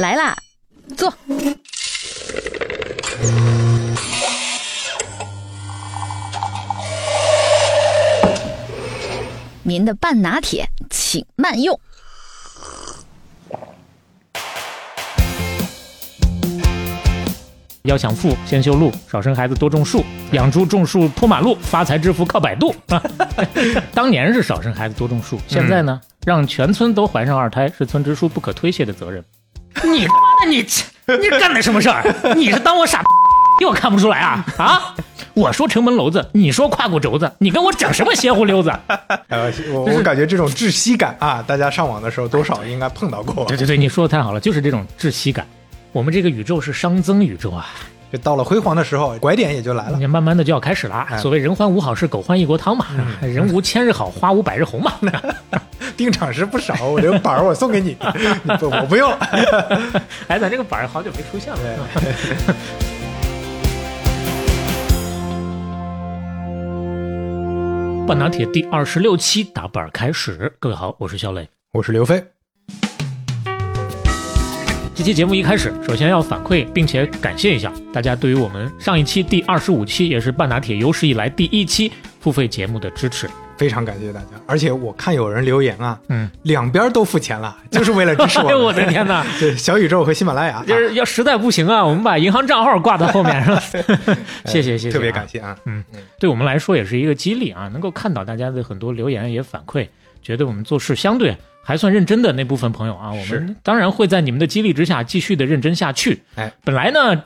来啦，坐。您的半拿铁，请慢用。要想富，先修路，少生孩子，多种树，养猪种树铺马路，发财致富靠百度。当年是少生孩子多种树，现在呢，让全村都怀上二胎是村支书不可推卸的责任。你他妈的你你干的什么事儿？你是当我傻？又看不出来啊啊！我说城门楼子，你说胯骨轴子，你跟我整什么邪乎溜子？呃，我我感觉这种窒息感啊，大家上网的时候多少应该碰到过。对对对，你说的太好了，就是这种窒息感。我们这个宇宙是熵增宇宙啊，就到了辉煌的时候，拐点也就来了。你慢慢的就要开始了。所谓人欢无好事，狗欢一锅汤嘛。人无千日好，花无百日红嘛。定场诗不少，我这个板儿我送给你，不我不用了。哎，咱这个板儿好久没出现了。半拿铁第二十六期打板开始，各位好，我是肖磊，我是刘飞。这期节目一开始，首先要反馈并且感谢一下大家对于我们上一期第二十五期，也是半打铁有史以来第一期付费节目的支持。非常感谢大家，而且我看有人留言啊，嗯，两边都付钱了，就是为了支持我。哎我的天哪！对，小宇宙和喜马拉雅，就是要实在不行啊，我们把银行账号挂到后面，是吧？谢谢谢谢，特别感谢啊，嗯，对我们来说也是一个激励啊，能够看到大家的很多留言也反馈，觉得我们做事相对还算认真的那部分朋友啊，我们当然会在你们的激励之下继续的认真下去。哎，本来呢。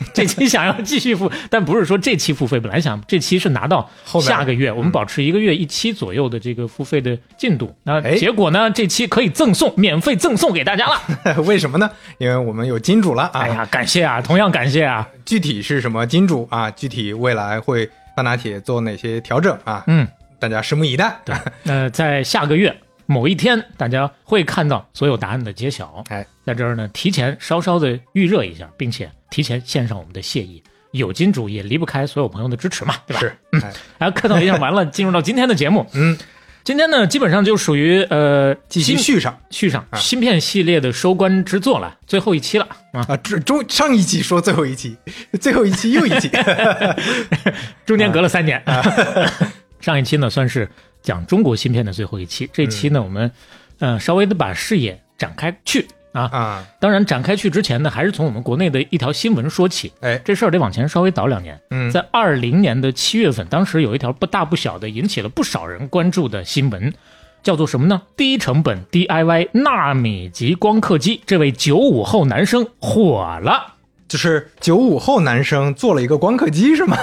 这期想要继续付，但不是说这期付费，本来想这期是拿到下个月，我们保持一个月一期左右的这个付费的进度。那结果呢？这期可以赠送，免费赠送给大家了。为什么呢？因为我们有金主了啊！哎呀，感谢啊，同样感谢啊。具体是什么金主啊？具体未来会半拿铁做哪些调整啊？嗯，大家拭目以待。对，那在下个月。某一天，大家会看到所有答案的揭晓。哎，在这儿呢，提前稍稍的预热一下，并且提前献上我们的谢意。有金主也离不开所有朋友的支持嘛，对吧？是。嗯哎，客套一下，完了，进入到今天的节目。嗯，今天呢，基本上就属于呃，继续续上续上芯片系列的收官之作了，最后一期了啊！啊，中上一期说最后一期，最后一期又一期，中间隔了三年啊。上一期呢，算是。讲中国芯片的最后一期，这期呢，我们，呃，稍微的把视野展开去啊啊，当然展开去之前呢，还是从我们国内的一条新闻说起。哎，这事儿得往前稍微倒两年。嗯，在二零年的七月份，当时有一条不大不小的引起了不少人关注的新闻，叫做什么呢？低成本 DIY 纳米级光刻机，这位九五后男生火了。就是九五后男生做了一个光刻机是吗？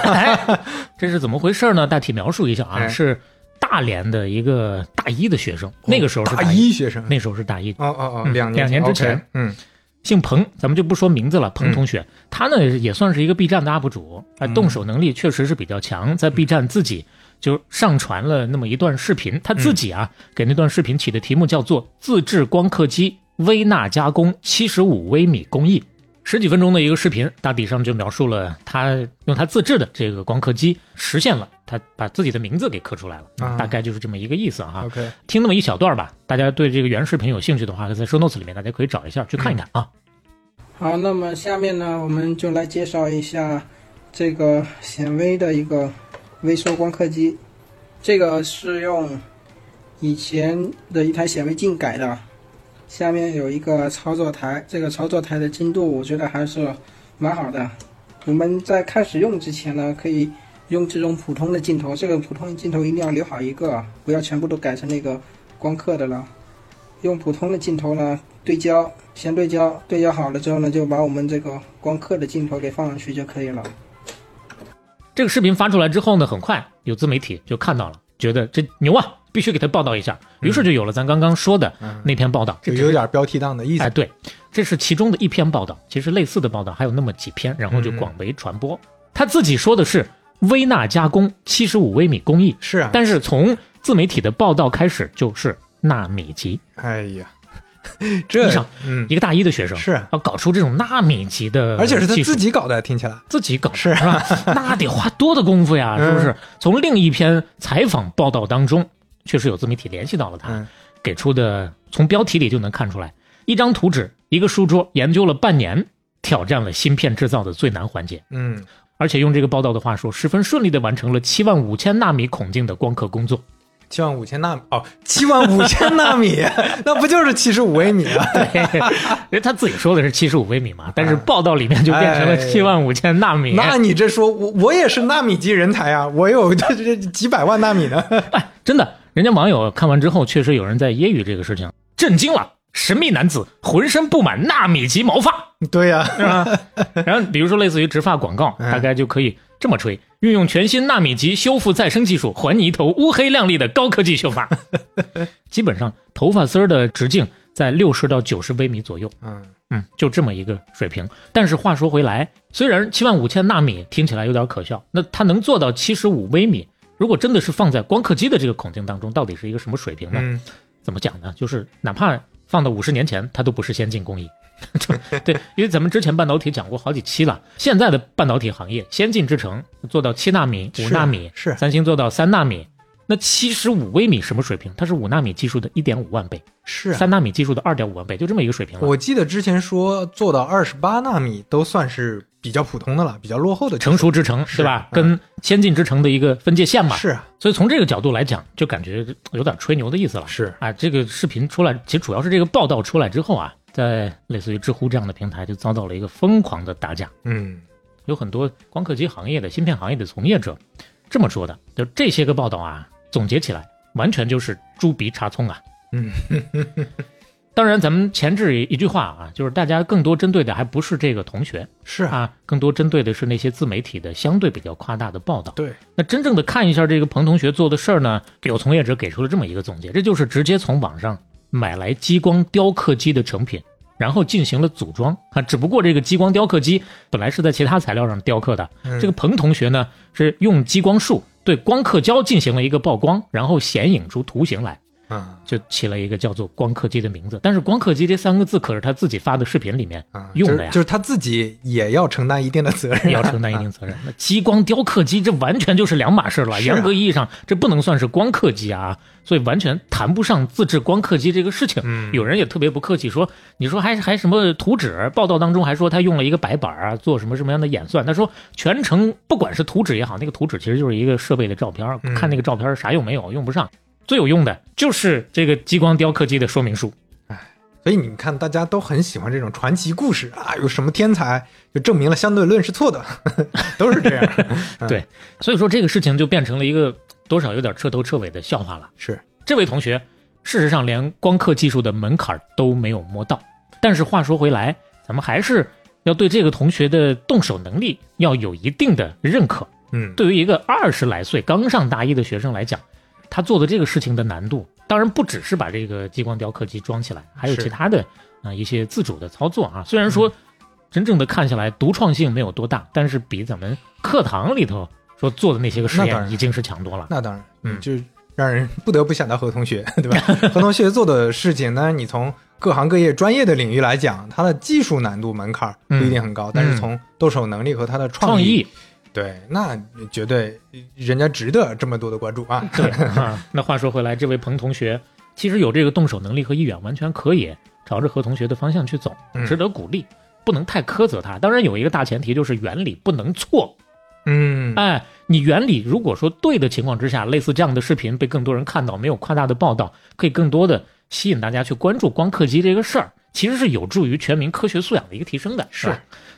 这是怎么回事呢？大体描述一下啊，是。大连的一个大一的学生，那个时候是大一。学生，那时候是大一。哦哦哦，两两年之前，嗯，姓彭，咱们就不说名字了。彭同学，他呢也算是一个 B 站的 UP 主，啊，动手能力确实是比较强，在 B 站自己就上传了那么一段视频，他自己啊给那段视频起的题目叫做“自制光刻机微纳加工七十五微米工艺”。十几分钟的一个视频，大体上就描述了他用他自制的这个光刻机实现了他把自己的名字给刻出来了，大概就是这么一个意思哈。OK，听那么一小段吧，大家对这个原视频有兴趣的话，在 show notes 里面大家可以找一下去看一看啊。好，那么下面呢，我们就来介绍一下这个显微的一个微缩光刻机，这个是用以前的一台显微镜改的。下面有一个操作台，这个操作台的精度我觉得还是蛮好的。我们在开始用之前呢，可以用这种普通的镜头，这个普通的镜头一定要留好一个，不要全部都改成那个光刻的了。用普通的镜头呢对焦，先对焦，对焦好了之后呢，就把我们这个光刻的镜头给放上去就可以了。这个视频发出来之后呢，很快有自媒体就看到了，觉得这牛啊！必须给他报道一下，于是就有了咱刚刚说的那篇报道，就有点标题党的意思。哎，对，这是其中的一篇报道，其实类似的报道还有那么几篇，然后就广为传播。他自己说的是微纳加工七十五微米工艺，是啊，但是从自媒体的报道开始就是纳米级。哎呀，这 一个大一的学生是要搞出这种纳米级的，而且是他自己搞的，听起来自己搞是吧？那得花多的功夫呀，是不是？从另一篇采访报道当中。确实有自媒体联系到了他，给出的从标题里就能看出来，一张图纸一个书桌研究了半年，挑战了芯片制造的最难环节。嗯，而且用这个报道的话说，十分顺利的完成了七万五千纳米孔径的光刻工作。七万五千纳米哦，七万五千纳米，那不就是七十五微米啊？对，因为他自己说的是七十五微米嘛，但是报道里面就变成了七万五千纳米。那你这说，我我也是纳米级人才啊，我有这这几百万纳米呢。哎，真的，人家网友看完之后，确实有人在揶揄这个事情，震惊了。神秘男子浑身布满纳米级毛发，对呀，是吧？然后比如说类似于植发广告，大概就可以这么吹：运用全新纳米级修复再生技术，还你一头乌黑亮丽的高科技秀发。基本上头发丝儿的直径在六十到九十微米左右，嗯嗯，就这么一个水平。但是话说回来，虽然七万五千纳米听起来有点可笑，那它能做到七十五微米，如果真的是放在光刻机的这个孔径当中，到底是一个什么水平呢？怎么讲呢？就是哪怕。放到五十年前，它都不是先进工艺，对，因为咱们之前半导体讲过好几期了。现在的半导体行业先进制程做到七纳米、五纳米，是三星做到三纳米，那七十五微米什么水平？它是五纳米技术的一点五万倍，是三纳米技术的二点五万倍，就这么一个水平了。我记得之前说做到二十八纳米都算是比较普通的了，比较落后的成熟之城，对吧？跟先进之城的一个分界线嘛。是，啊所以从这个角度来讲，就感觉有点吹牛的意思了。是啊，这个视频出来，其实主要是这个报道出来之后啊，在类似于知乎这样的平台就遭到了一个疯狂的打假。嗯，有很多光刻机行业的芯片行业的从业者这么说的，就这些个报道啊，总结起来完全就是猪鼻插葱啊。嗯。当然，咱们前置一句话啊，就是大家更多针对的还不是这个同学，是啊，更多针对的是那些自媒体的相对比较夸大的报道。对，那真正的看一下这个彭同学做的事儿呢，有从业者给出了这么一个总结，这就是直接从网上买来激光雕刻机的成品，然后进行了组装啊。只不过这个激光雕刻机本来是在其他材料上雕刻的，这个彭同学呢是用激光束对光刻胶进行了一个曝光，然后显影出图形来。啊，就起了一个叫做“光刻机”的名字，但是“光刻机”这三个字可是他自己发的视频里面用的呀，就是他自己也要承担一定的责任，要承担一定责任。那激光雕刻机这完全就是两码事了，严格意义上这不能算是光刻机啊，所以完全谈不上自制光刻机这个事情。嗯有人也特别不客气说，你说还还什么图纸？报道当中还说他用了一个白板啊，做什么什么样的演算？他说全程不管是图纸也好，那个图纸其实就是一个设备的照片，看那个照片啥用没有，用不上。最有用的就是这个激光雕刻机的说明书，哎，所以你看，大家都很喜欢这种传奇故事啊，有什么天才就证明了相对论是错的，都是这样。对，所以说这个事情就变成了一个多少有点彻头彻尾的笑话了。是，这位同学事实上连光刻技术的门槛都没有摸到，但是话说回来，咱们还是要对这个同学的动手能力要有一定的认可。嗯，对于一个二十来岁刚上大一的学生来讲。他做的这个事情的难度，当然不只是把这个激光雕刻机装起来，还有其他的啊一些自主的操作啊。虽然说真正的看下来独创性没有多大，但是比咱们课堂里头说做的那些个实验已经是强多了。那当然，嗯，就让人不得不想到何同学，对吧？何同学做的事情呢，你从各行各业专业的领域来讲，他的技术难度门槛不一定很高，但是从动手能力和他的创意。对，那绝对人家值得这么多的关注啊！对啊，那话说回来，这位彭同学其实有这个动手能力和意愿，完全可以朝着何同学的方向去走，值得鼓励，不能太苛责他。当然有一个大前提，就是原理不能错。嗯，哎，你原理如果说对的情况之下，类似这样的视频被更多人看到，没有夸大的报道，可以更多的吸引大家去关注光刻机这个事儿，其实是有助于全民科学素养的一个提升的。是，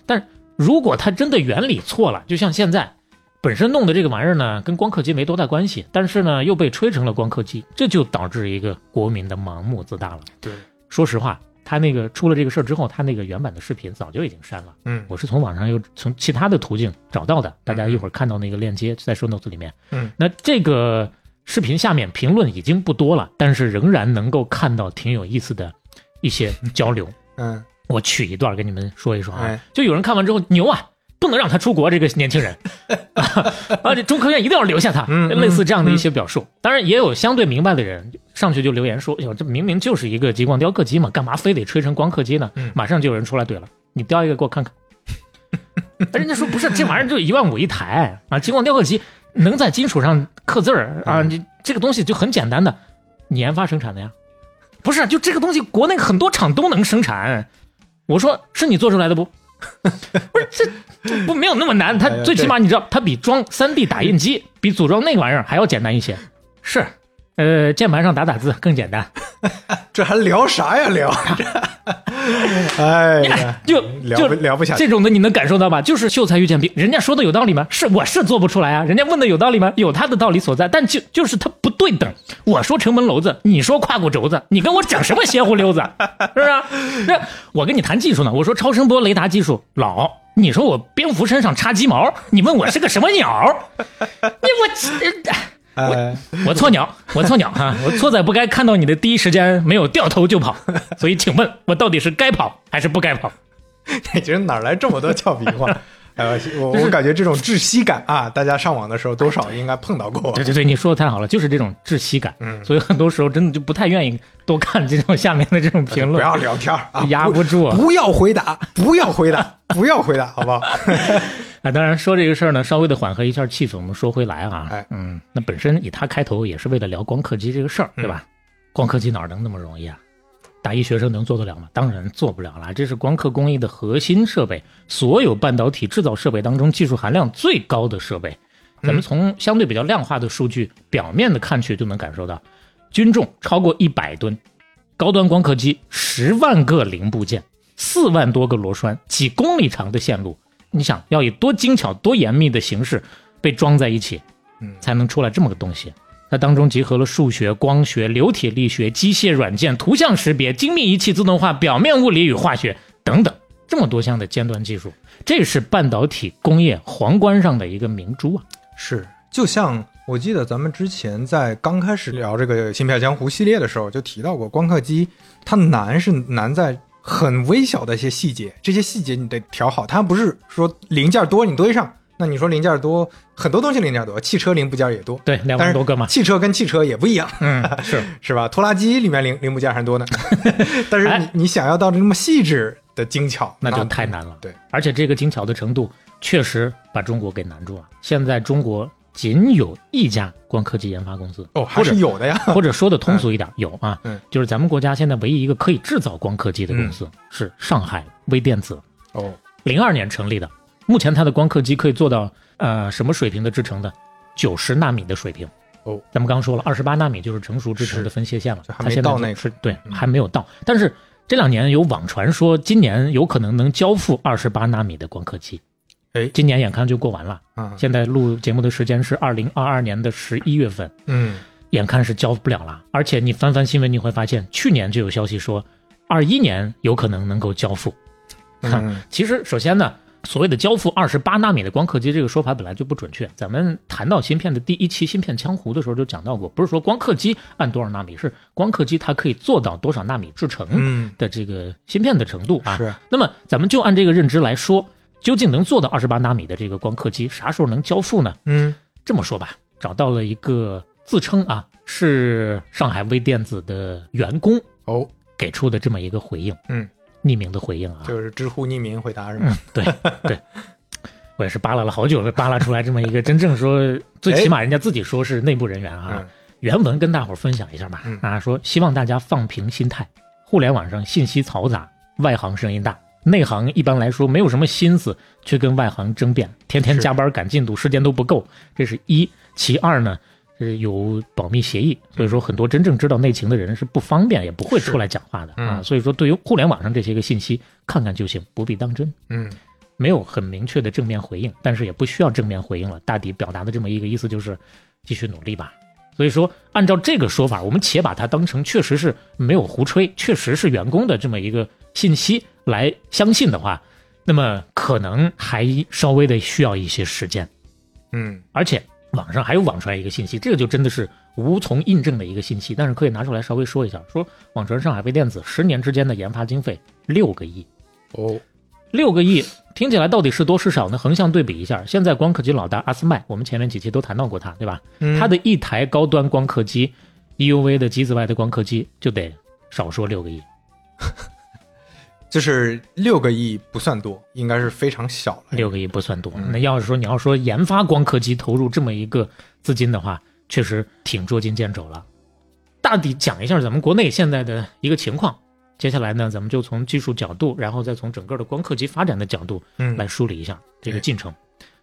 但。如果它真的原理错了，就像现在，本身弄的这个玩意儿呢，跟光刻机没多大关系，但是呢又被吹成了光刻机，这就导致一个国民的盲目自大了。对，说实话，他那个出了这个事儿之后，他那个原版的视频早就已经删了。嗯，我是从网上又从其他的途径找到的，大家一会儿看到那个链接在 show notes 里面。嗯，那这个视频下面评论已经不多了，但是仍然能够看到挺有意思的一些交流。嗯。我取一段给你们说一说啊，就有人看完之后牛啊，不能让他出国，这个年轻人 啊，这中科院一定要留下他，类似这样的一些表述。当然也有相对明白的人上去就留言说，哟，这明明就是一个激光雕刻机嘛，干嘛非得吹成光刻机呢？马上就有人出来怼了，你雕一个给我看看。人家说不是，这玩意儿就一万五一台啊，激光雕刻机能在金属上刻字儿啊，你这个东西就很简单的，你研发生产的呀。不是，就这个东西，国内很多厂都能生产，我说是你做出来的不？不是这这不没有那么难，它最起码你知道，它比装3 D 打印机，比组装那个玩意儿还要简单一些。是，呃，键盘上打打字更简单。这还聊啥呀聊？哎呀，就聊就不聊不下去。这种的你能感受到吧？就是秀才遇见兵，人家说的有道理吗？是，我是做不出来啊。人家问的有道理吗？有他的道理所在，但就就是他不对等。我说城门楼子，你说胯骨轴子，你跟我讲什么邪乎溜子？是不是？那我跟你谈技术呢，我说超声波雷达技术老，你说我蝙蝠身上插鸡毛，你问我是个什么鸟？你我。哎，我错鸟，我错鸟哈，我错在不该看到你的第一时间没有掉头就跑，所以请问我到底是该跑还是不该跑？你这哪来这么多俏皮话？哎呀，我我感觉这种窒息感啊，大家上网的时候多少应该碰到过。对对对，你说的太好了，就是这种窒息感，嗯所以很多时候真的就不太愿意多看这种下面的这种评论，不要聊天啊，压不住啊不要回答，不要回答，不要回答，好不好？啊。当然说这个事儿呢，稍微的缓和一下气氛。我们说回来啊，哎嗯，那本身以他开头也是为了聊光刻机这个事儿，对吧？光刻机哪儿能那么容易啊？大一学生能做得了吗？当然做不了了，这是光刻工艺的核心设备，所有半导体制造设备当中技术含量最高的设备。咱们从相对比较量化的数据，表面的看去就能感受到，均重超过一百吨，高端光刻机十万个零部件，四万多个螺栓，几公里长的线路，你想要以多精巧、多严密的形式被装在一起，嗯才能出来这么个东西。它当中集合了数学、光学、流体力学、机械软件、图像识别、精密仪器自动化、表面物理与化学等等这么多项的尖端技术，这是半导体工业皇冠上的一个明珠啊！是，就像我记得咱们之前在刚开始聊这个《芯片江湖》系列的时候，就提到过，光刻机它难是难在很微小的一些细节，这些细节你得调好，它不是说零件多你堆上。那你说零件多，很多东西零件多，汽车零部件也多，对，两万多个嘛，汽车跟汽车也不一样，嗯，是是吧？拖拉机里面零零部件还多呢，但是哎你你想要到这么细致的精巧，那就太难了。对，而且这个精巧的程度确实把中国给难住了。现在中国仅有一家光刻机研发公司，哦，还是有的呀。或者说的通俗一点，有啊，嗯就是咱们国家现在唯一一个可以制造光刻机的公司、是上海微电子，哦，零二年成立的。目前它的光刻机可以做到呃什么水平的制程的？九十纳米的水平。哦，咱们刚说了，二十八纳米就是成熟制程的分界线了，还没它现在到那个是对，嗯还没有到。但是这两年有网传说，今年有可能能交付二十八纳米的光刻机。哎今年眼看就过完了，啊，现在录节目的时间是二零二二年的十一月份，嗯，眼看是交不了了。而且你翻翻新闻，你会发现去年就有消息说，二一年有可能能够交付。嗯其实首先呢，所谓的交付二十八纳米的光刻机这个说法本来就不准确。咱们谈到芯片的第一期《芯片江湖》的时候就讲到过，不是说光刻机按多少纳米，是光刻机它可以做到多少纳米制程嗯，的这个芯片的程度啊。是，那么咱们就按这个认知来说，究竟能做到二十八纳米的这个光刻机啥时候能交付呢？嗯这么说吧，找到了一个自称啊是上海微电子的员工哦，给出的这么一个回应，嗯，匿名的回应啊，就是知乎匿名回答是嗯吗？，对对，我也是扒拉了好久，才扒拉出来这么一个真正说，最起码人家自己说是内部人员啊。嗯原文跟大伙儿分享一下吧。嗯啊，说希望大家放平心态，互联网上信息嘈杂，外行声音大。内行一般来说没有什么心思去跟外行争辩，天天加班赶进度，时间都不够。这是一。其二呢，是有保密协议，所以说很多真正知道内情的人是不方便，也不会出来讲话的啊。嗯所以说，对于互联网上这些个信息，看看就行，不必当真。嗯没有很明确的正面回应，但是也不需要正面回应了。大抵表达的这么一个意思就是，继续努力吧。所以说，按照这个说法，我们且把它当成确实是没有胡吹，确实是员工的这么一个信息来相信的话，那么可能还稍微的需要一些时间。嗯而且网上还有网传一个信息，这个就真的是无从印证的一个信息，但是可以拿出来稍微说一下，说网传上海微电子十年之间的研发经费六个亿。哦，六个亿听起来到底是多是少呢？横向对比一下，现在光刻机老大阿斯麦，我们前面几期都谈到过它，对吧？嗯它的一台高端光刻机，EUV 的极紫外的光刻机就得少说六个亿，就是六个亿不算多，应该是非常小了。六个亿不算多。嗯那要是说你要说研发光刻机投入这么一个资金的话，确实挺捉襟见肘了。大体讲一下咱们国内现在的一个情况，接下来呢，咱们就从技术角度，然后再从整个的光刻机发展的角度嗯来梳理一下这个进程。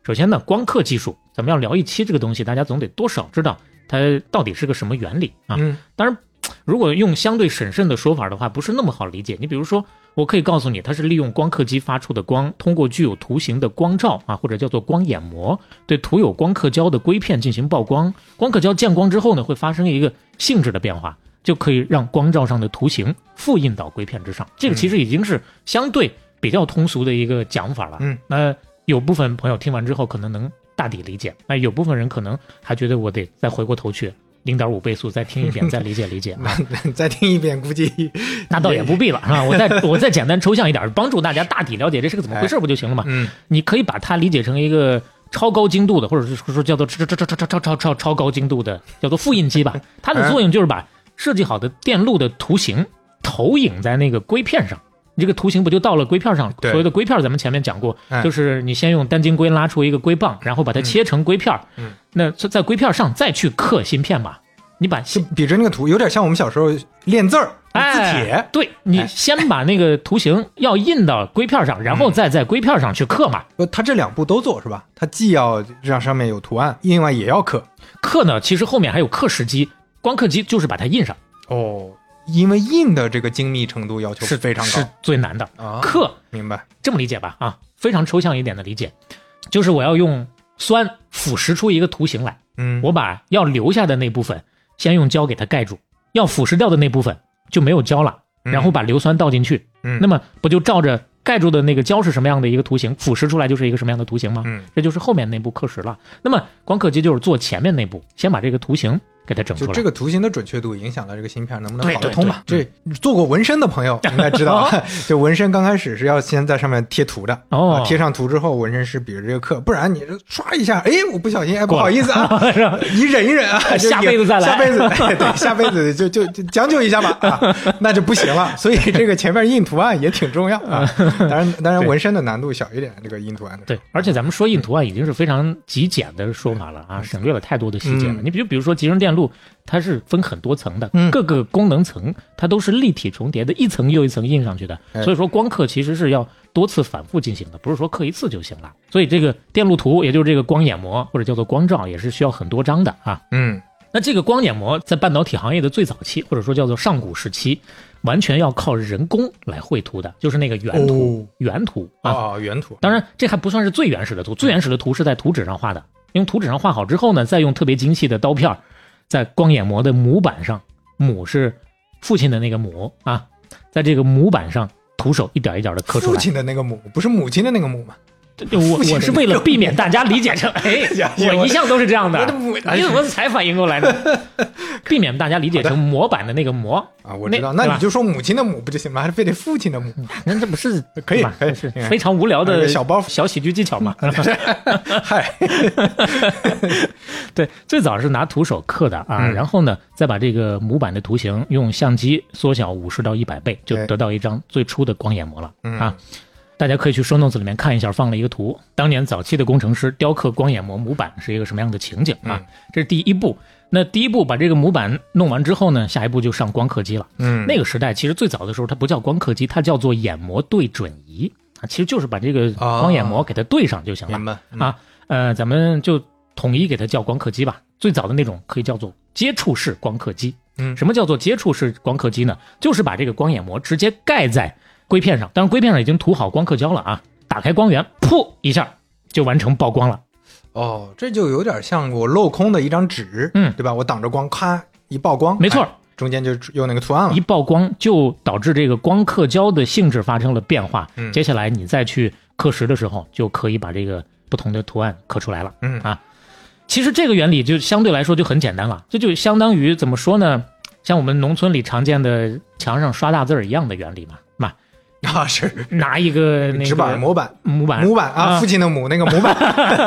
首先呢，光刻技术，咱们要聊一期这个东西，大家总得多少知道它到底是个什么原理啊。嗯当然，如果用相对审慎的说法的话，不是那么好理解。你比如说，我可以告诉你，它是利用光刻机发出的光，通过具有图形的光照啊，或者叫做光眼膜，对涂有光刻胶的硅片进行曝光。光刻胶见光之后呢，会发生一个性质的变化，就可以让光照上的图形复印到硅片之上。这个其实已经是相对比较通俗的一个讲法了。嗯，那有部分朋友听完之后可能能大抵理解，那有部分人可能还觉得我得再回过头去。零点五倍速 再听一遍，再理解理解啊。再听一遍，估计 那倒也不必了，是吧？我再我再简单抽象一点，帮助大家大体了解这是个怎么回事，不就行了吗？嗯你可以把它理解成一个超高精度的，或者是说叫做超超超超超超超超超高精度的，叫做复印机吧。它的作用就是把设计好的电路的图形投影在那个硅片上。你这个图形不就到了硅片上？对所谓的硅片，咱们前面讲过，哎就是你先用单晶硅拉出一个硅棒，然后把它切成硅片，嗯，那在硅片上再去刻芯片嘛。你把就比着那个图，有点像我们小时候练字儿、字帖哎，。对你哎先把那个图形要印到硅片上，然后再在硅片上去刻嘛。不，它这两步都做是吧？它既要让上面有图案，另外也要刻。刻呢，其实后面还有刻蚀机，光刻机就是把它印上，哦，因为印的这个精密程度要求是非常高是高最难的。啊。刻明白？这么理解吧？啊，非常抽象一点的理解，就是我要用酸腐蚀出一个图形来，嗯，我把要留下的那部分先用胶给它盖住，要腐蚀掉的那部分就没有胶了，嗯然后把硫酸倒进去，嗯那么不就照着盖住的那个胶是什么样的一个图形，腐蚀出来就是一个什么样的图形吗？嗯，这就是后面那步刻蚀了。那么光刻机就是做前面那步，先把这个图形给它整出来。就这个图形的准确度影响到这个芯片能不能对跑得通嘛？对这做过纹身的朋友 应该知道，就纹身刚开始是要先在上面贴图的。哦啊贴上图之后，纹身师比着这个刻，不然你这刷一下，哎，我不小心，哎，不好意思啊，你忍一忍啊，下辈子再来下辈子，哎对，下辈子就就就将就一下吧，啊，那就不行了。所以这个前面印图案也挺重要啊。当然，当然纹身的难度小一点，这个印图案的。对，而且咱们说印图案已经是非常极简的说法了啊，省略了太多的细节了。嗯你比如比如说集成电路，它是分很多层的，嗯各个功能层它都是立体重叠的，一层又一层印上去的。哎所以说光刻其实是要多次反复进行的，不是说刻一次就行了。所以这个电路图，也就是这个光眼膜或者叫做光照，也是需要很多张的啊。嗯那这个光眼膜在半导体行业的最早期，或者说叫做上古时期，完全要靠人工来绘图的，就是那个原图，哦原图啊。哦，原图。当然，这还不算是最原始的图，最原始的图是在图纸上画的，用图纸上画好之后呢，再用特别精细的刀片儿，在光眼膜的模板上，母是父亲的那个母啊，在这个模板上，徒手一点一点的刻出父。亲的那个母，不是母亲的那个母吗？我我是为了避免大家理解成，哎，我一向都是这样的你怎么才反应过来呢？避免大家理解成模板的那个模，啊，我知道，那你就说母亲的母不就行吗？还是非得父亲的母？那这不是 可以可以是非常无聊的小包袱小喜剧技巧嘛。嗨，对，最早是拿徒手刻的啊，嗯然后呢，再把这个模板的图形用相机缩小五十到一百倍，就得到一张最初的光眼膜了、嗯啊。大家可以去 show notes 里面看一下，放了一个图，当年早期的工程师雕刻光眼膜模板是一个什么样的情景啊？嗯这是第一步。那第一步把这个模板弄完之后呢，下一步就上光刻机了。嗯，那个时代其实最早的时候它不叫光刻机，它叫做眼膜对准仪啊，其实就是把这个哦光眼膜给它对上就行了。明白嗯啊，呃，咱们就统一给它叫光刻机吧。最早的那种可以叫做接触式光刻机。嗯什么叫做接触式光刻机呢？就是把这个光眼膜直接盖在硅片上，当然硅片上已经涂好光刻胶了啊，打开光源，噗一下就完成曝光了。哦，这就有点像我镂空的一张纸，嗯对吧？我挡着光，咔一曝光，没错哎中间就有那个图案了一。曝光就导致这个光刻胶的性质发生了变化。嗯接下来你再去刻蚀的时候，就可以把这个不同的图案刻出来了。嗯啊，其实这个原理就相对来说就很简单了，这就相当于怎么说呢？像我们农村里常见的墙上刷大字儿一样的原理嘛，嘛，啊，是。拿一个那个纸板模板，模板。模板啊，啊。父亲的母那个模板，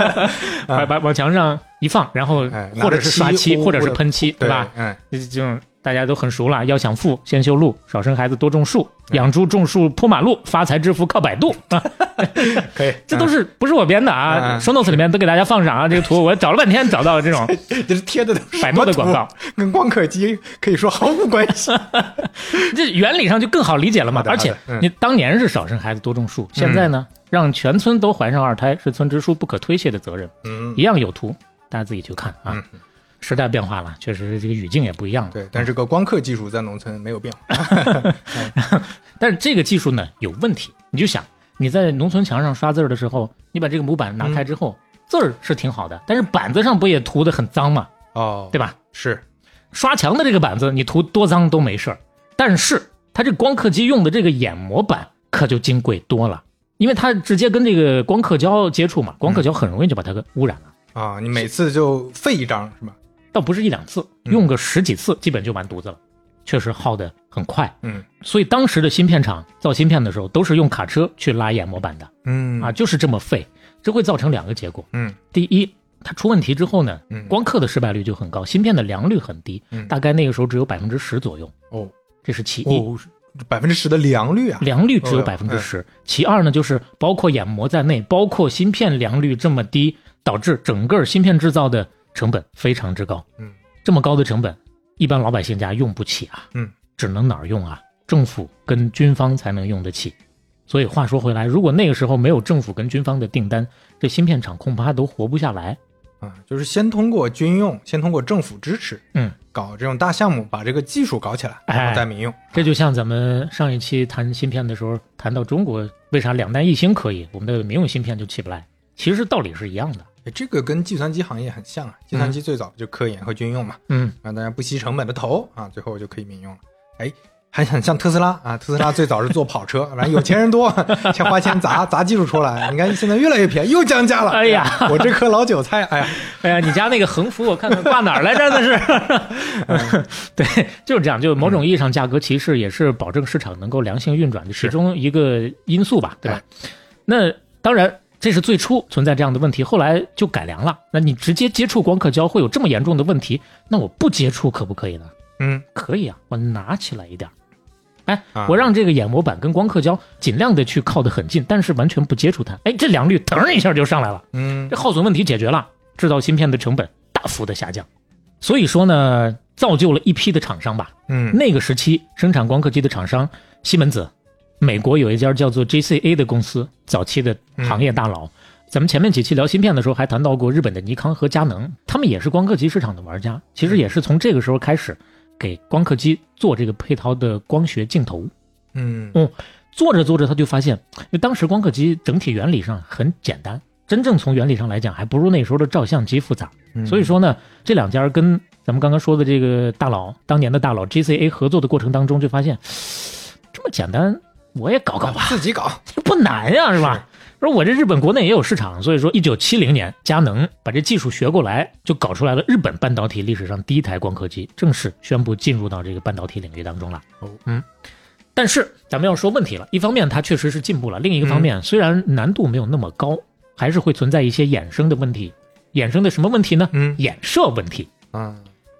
把把往墙上一放，然后或者是刷漆，或者是喷漆，对吧？？嗯，这这种大家都很熟了，要想富，先修路，少生孩子，多种树，养猪种树铺马路，发财致富靠百度。啊！可以，这都是不是我编的啊嗯。嗯？show notes 里面都给大家放上啊，这个图我找了半天找到了这种 这是贴的百度的广告，跟光刻机可以说毫无关系。这原理上就更好理解了嘛而且你当年是少生孩子多种树，现在呢，让全村都怀上二胎是村支书不可推卸的责任，嗯，一样有图，大家自己去看啊。嗯。时代变化了，确实这个语境也不一样了。对，但是这个光刻技术在农村没有变化。但是这个技术呢有问题，你就想你在农村墙上刷字儿的时候，你把这个模板拿开之后，字儿是挺好的，但是板子上不也涂的很脏吗？哦，对吧？是，刷墙的这个板子你涂多脏都没事儿，但是它这光刻机用的这个眼模板可就金贵多了，因为它直接跟这个光刻胶接触嘛，光刻胶很容易就把它给污染了，啊，你每次就废一张是吧？倒不是一两次，嗯用个十几次基本就完犊子了，确实耗的很快。嗯所以当时的芯片厂造芯片的时候，都是用卡车去拉眼模板的嗯啊，就是这么废，这会造成两个结果。嗯第一，它出问题之后呢嗯，光刻的失败率就很高，芯片的良率很低嗯，大概那个时候只有百分之十左右，哦这是其一。哦，百分之十的良率啊，良率只有哦百分之十。其二呢，就是包括眼膜在内，包括芯片良率这么低，导致整个芯片制造的成本非常之高。嗯，这么高的成本，一般老百姓家用不起啊。嗯，只能哪儿用啊？政府跟军方才能用得起。所以话说回来，如果那个时候没有政府跟军方的订单，这芯片厂恐怕都活不下来。啊，就是先通过军用，先通过政府支持，嗯，搞这种大项目，把这个技术搞起来，哎然后再民用。这就像咱们上一期谈芯片的时候谈到中国为啥两弹一星可以，我们的民用芯片就起不来，其实道理是一样的。哎这个跟计算机行业很像啊，计算机最早就科研和军用嘛，嗯，让大家不惜成本的投啊，最后就可以民用了。哎，还很像特斯拉啊，特斯拉最早是做跑车，反正有钱人多，先花钱砸砸技术出来。你看现在越来越便宜，又降价了。哎呀我这颗老韭菜，哎呀，哎呀，你家那个横幅我看看挂哪儿来着？那是 对，就是这样，就某种意义上，价格歧视也是保证市场能够良性运转的其中一个因素吧，对吧？那当然，这是最初存在这样的问题，后来就改良了。那你直接接触光刻胶会有这么严重的问题，那我不接触可不可以呢？嗯，可以啊，我拿起来一点儿。哎啊，我让这个眼膜板跟光刻胶尽量的去靠得很近，但是完全不接触它。哎，这良率腾一下就上来了。嗯这耗损问题解决了，制造芯片的成本大幅的下降。所以说呢，造就了一批的厂商吧。嗯那个时期生产光刻机的厂商，西门子，美国有一家叫做 JCA 的公司，早期的行业大佬。咱们前面几期聊芯片的时候，还谈到过日本的尼康和佳能，他们也是光刻机市场的玩家。其实也是从这个时候开始，给光刻机做这个配套的光学镜头。嗯嗯做着做着，他就发现，因为当时光刻机整体原理上很简单，真正从原理上来讲，还不如那时候的照相机复杂。嗯所以说呢，这两家跟咱们刚刚说的这个大佬，当年的大佬 JCA 合作的过程当中，就发现这么简单，我也搞搞吧，自己搞，这 不难呀，是吧？说我这日本国内也有市场，所以说一九七零年，佳能把这技术学过来，就搞出来了日本半导体历史上第一台光刻机，正式宣布进入到这个半导体领域当中了。哦，嗯。但是咱们要说问题了，一方面它确实是进步了，另一个方面、虽然难度没有那么高，还是会存在一些衍生的问题。衍生的什么问题呢？嗯衍射问题。啊，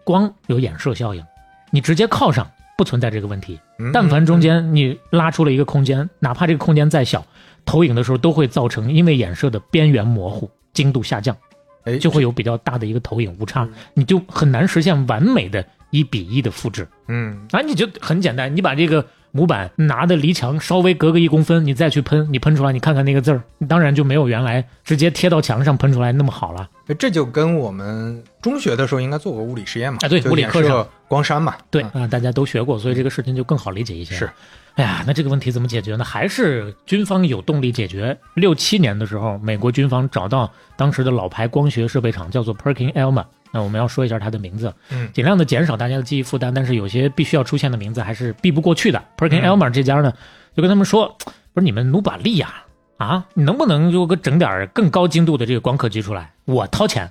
光有衍射效应，你直接靠上不存在这个问题。嗯但凡中间你拉出了一个空间，哪怕这个空间再小，投影的时候都会造成因为衍射的边缘模糊、精度下降，哎就会有比较大的一个投影误差，你就很难实现完美的一比一的复制。嗯啊，你就很简单，你把这个模板拿的离墙稍微隔个一公分，你再去喷，你喷出来，你看看那个字儿，当然就没有原来直接贴到墙上喷出来那么好了。这就跟我们中学的时候应该做过物理实验嘛，啊对物理课上光栅嘛，对啊啊、大家都学过，所以这个事情就更好理解一些。是，哎呀，那这个问题怎么解决呢？还是军方有动力解决。六七年的时候，美国军方找到当时的老牌光学设备厂，叫做 Perkin Elmer。那我们要说一下它的名字，嗯尽量的减少大家的记忆负担，但是有些必须要出现的名字还是避不过去的。Perkin Elmer 这家呢，就跟他们说，不是你们努把力呀、啊，你能不能就给整点更高精度的这个光刻机出来？我掏钱，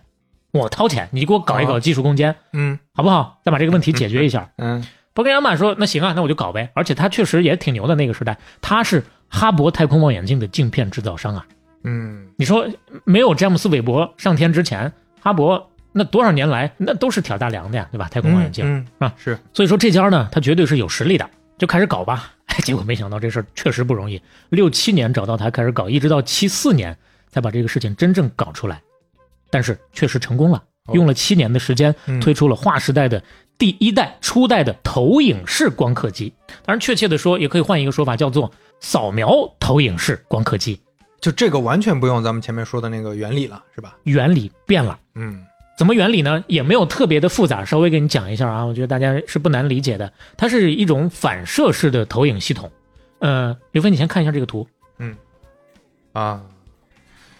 我掏钱，你给我搞一搞哦技术攻坚，嗯好不好？再把这个问题解决一下。嗯伯根亚马说：“那行啊，那我就搞呗。而且他确实也挺牛的，那个时代他是哈勃太空望远镜的镜片制造商啊。嗯你说没有詹姆斯韦伯上天之前，哈勃那多少年来那都是挑大梁的呀，对吧？太空望远镜，嗯啊是所以说这家呢，他绝对是有实力的，就开始搞吧。哎，结果没想到这事儿确实不容易，六七年找到他开始搞，一直到七四年才把这个事情真正搞出来，但是确实成功了，哦用了七年的时间嗯推出了划时代的第一代初代的投影式光刻机。当然，确切的说，也可以换一个说法，叫做扫描投影式光刻机。就这个完全不用咱们前面说的那个原理了，是吧？原理变了。嗯怎么原理呢？也没有特别的复杂，稍微给你讲一下啊，我觉得大家是不难理解的。它是一种反射式的投影系统。呃，刘飞，你先看一下这个图，嗯啊，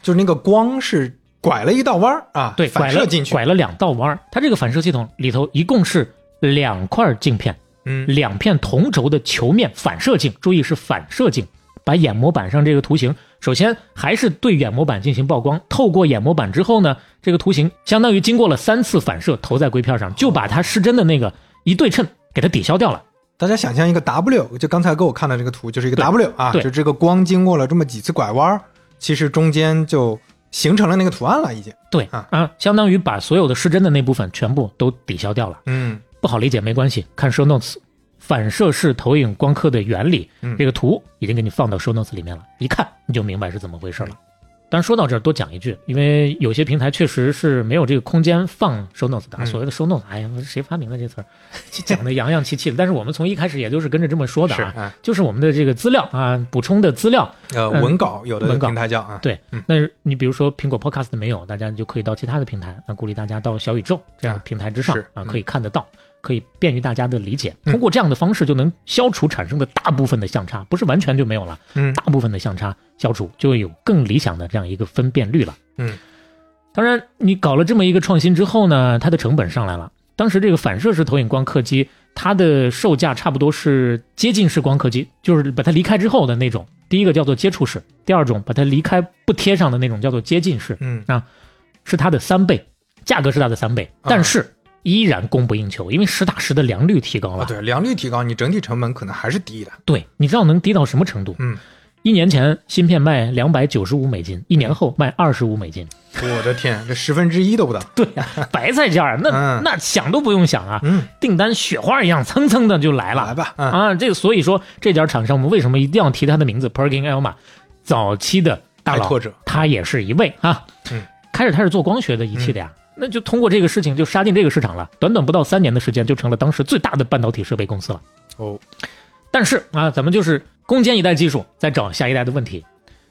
就是那个光是拐了一道弯儿啊，对，拐了进去，拐了两道弯儿。它这个反射系统里头一共是两块镜片，嗯两片同轴的球面反射镜，注意是反射镜，把眼模板上这个图形，首先还是对眼模板进行曝光，透过眼模板之后呢，这个图形相当于经过了三次反射投在硅片上，就把它失真的那个一对称给它抵消掉了。大家想象一个 W，就刚才给我看的这个图，就是一个 W 啊，就这个光经过了这么几次拐弯儿，其实中间就形成了那个图案了，已经。对啊啊，相当于把所有的失真的那部分全部都抵消掉了。嗯不好理解没关系，看 show notes，反射式投影光刻的原理，嗯。这个图已经给你放到 show notes 里面了，一看你就明白是怎么回事了。当然说到这儿多讲一句，因为有些平台确实是没有这个空间放 show notes 的所谓的 show notes，哎呀，谁发明的这词儿，讲的洋洋气气的。但是我们从一开始也就是跟着这么说的啊，是啊，就是我们的这个资料啊，补充的资料。呃，嗯文稿有的文稿。平台叫啊，对嗯，那你比如说苹果 Podcast 没有，大家就可以到其他的平台，那鼓励大家到小宇宙这样的平台之上啊，可以看得到，可以便于大家的理解。嗯通过这样的方式，就能消除产生的大部分的相差，不是完全就没有了，嗯大部分的相差消除，就会有更理想的这样一个分辨率了。嗯，当然，你搞了这么一个创新之后呢，它的成本上来了。当时这个反射式投影光刻机，它的售价差不多是接近式光刻机，就是把它离开之后的那种。第一个叫做接触式，第二种把它离开不贴上的那种叫做接近式，嗯啊是它的三倍，价格是它的三倍，啊但是依然供不应求，因为实打实的良率提高了。啊，对，良率提高，你整体成本可能还是低的。对，你知道能低到什么程度？嗯，一年前芯片卖两百九十五美金，一年后卖二十五美金。我的天，这十分之一都不到。对呀、白菜价儿，那、嗯那想都不用想啊，嗯，订单雪花一样蹭蹭的就来了。来吧，嗯啊，这个所以说这家厂商我们为什么一定要提他的名字 Perkin Elma？早期的大佬者，他也是一位啊。嗯，开始他是做光学的仪器的呀，那就通过这个事情就杀进这个市场了，短短不到三年的时间就成了当时最大的半导体设备公司了。哦，但是啊，咱们就是攻坚一代技术，再找下一代的问题。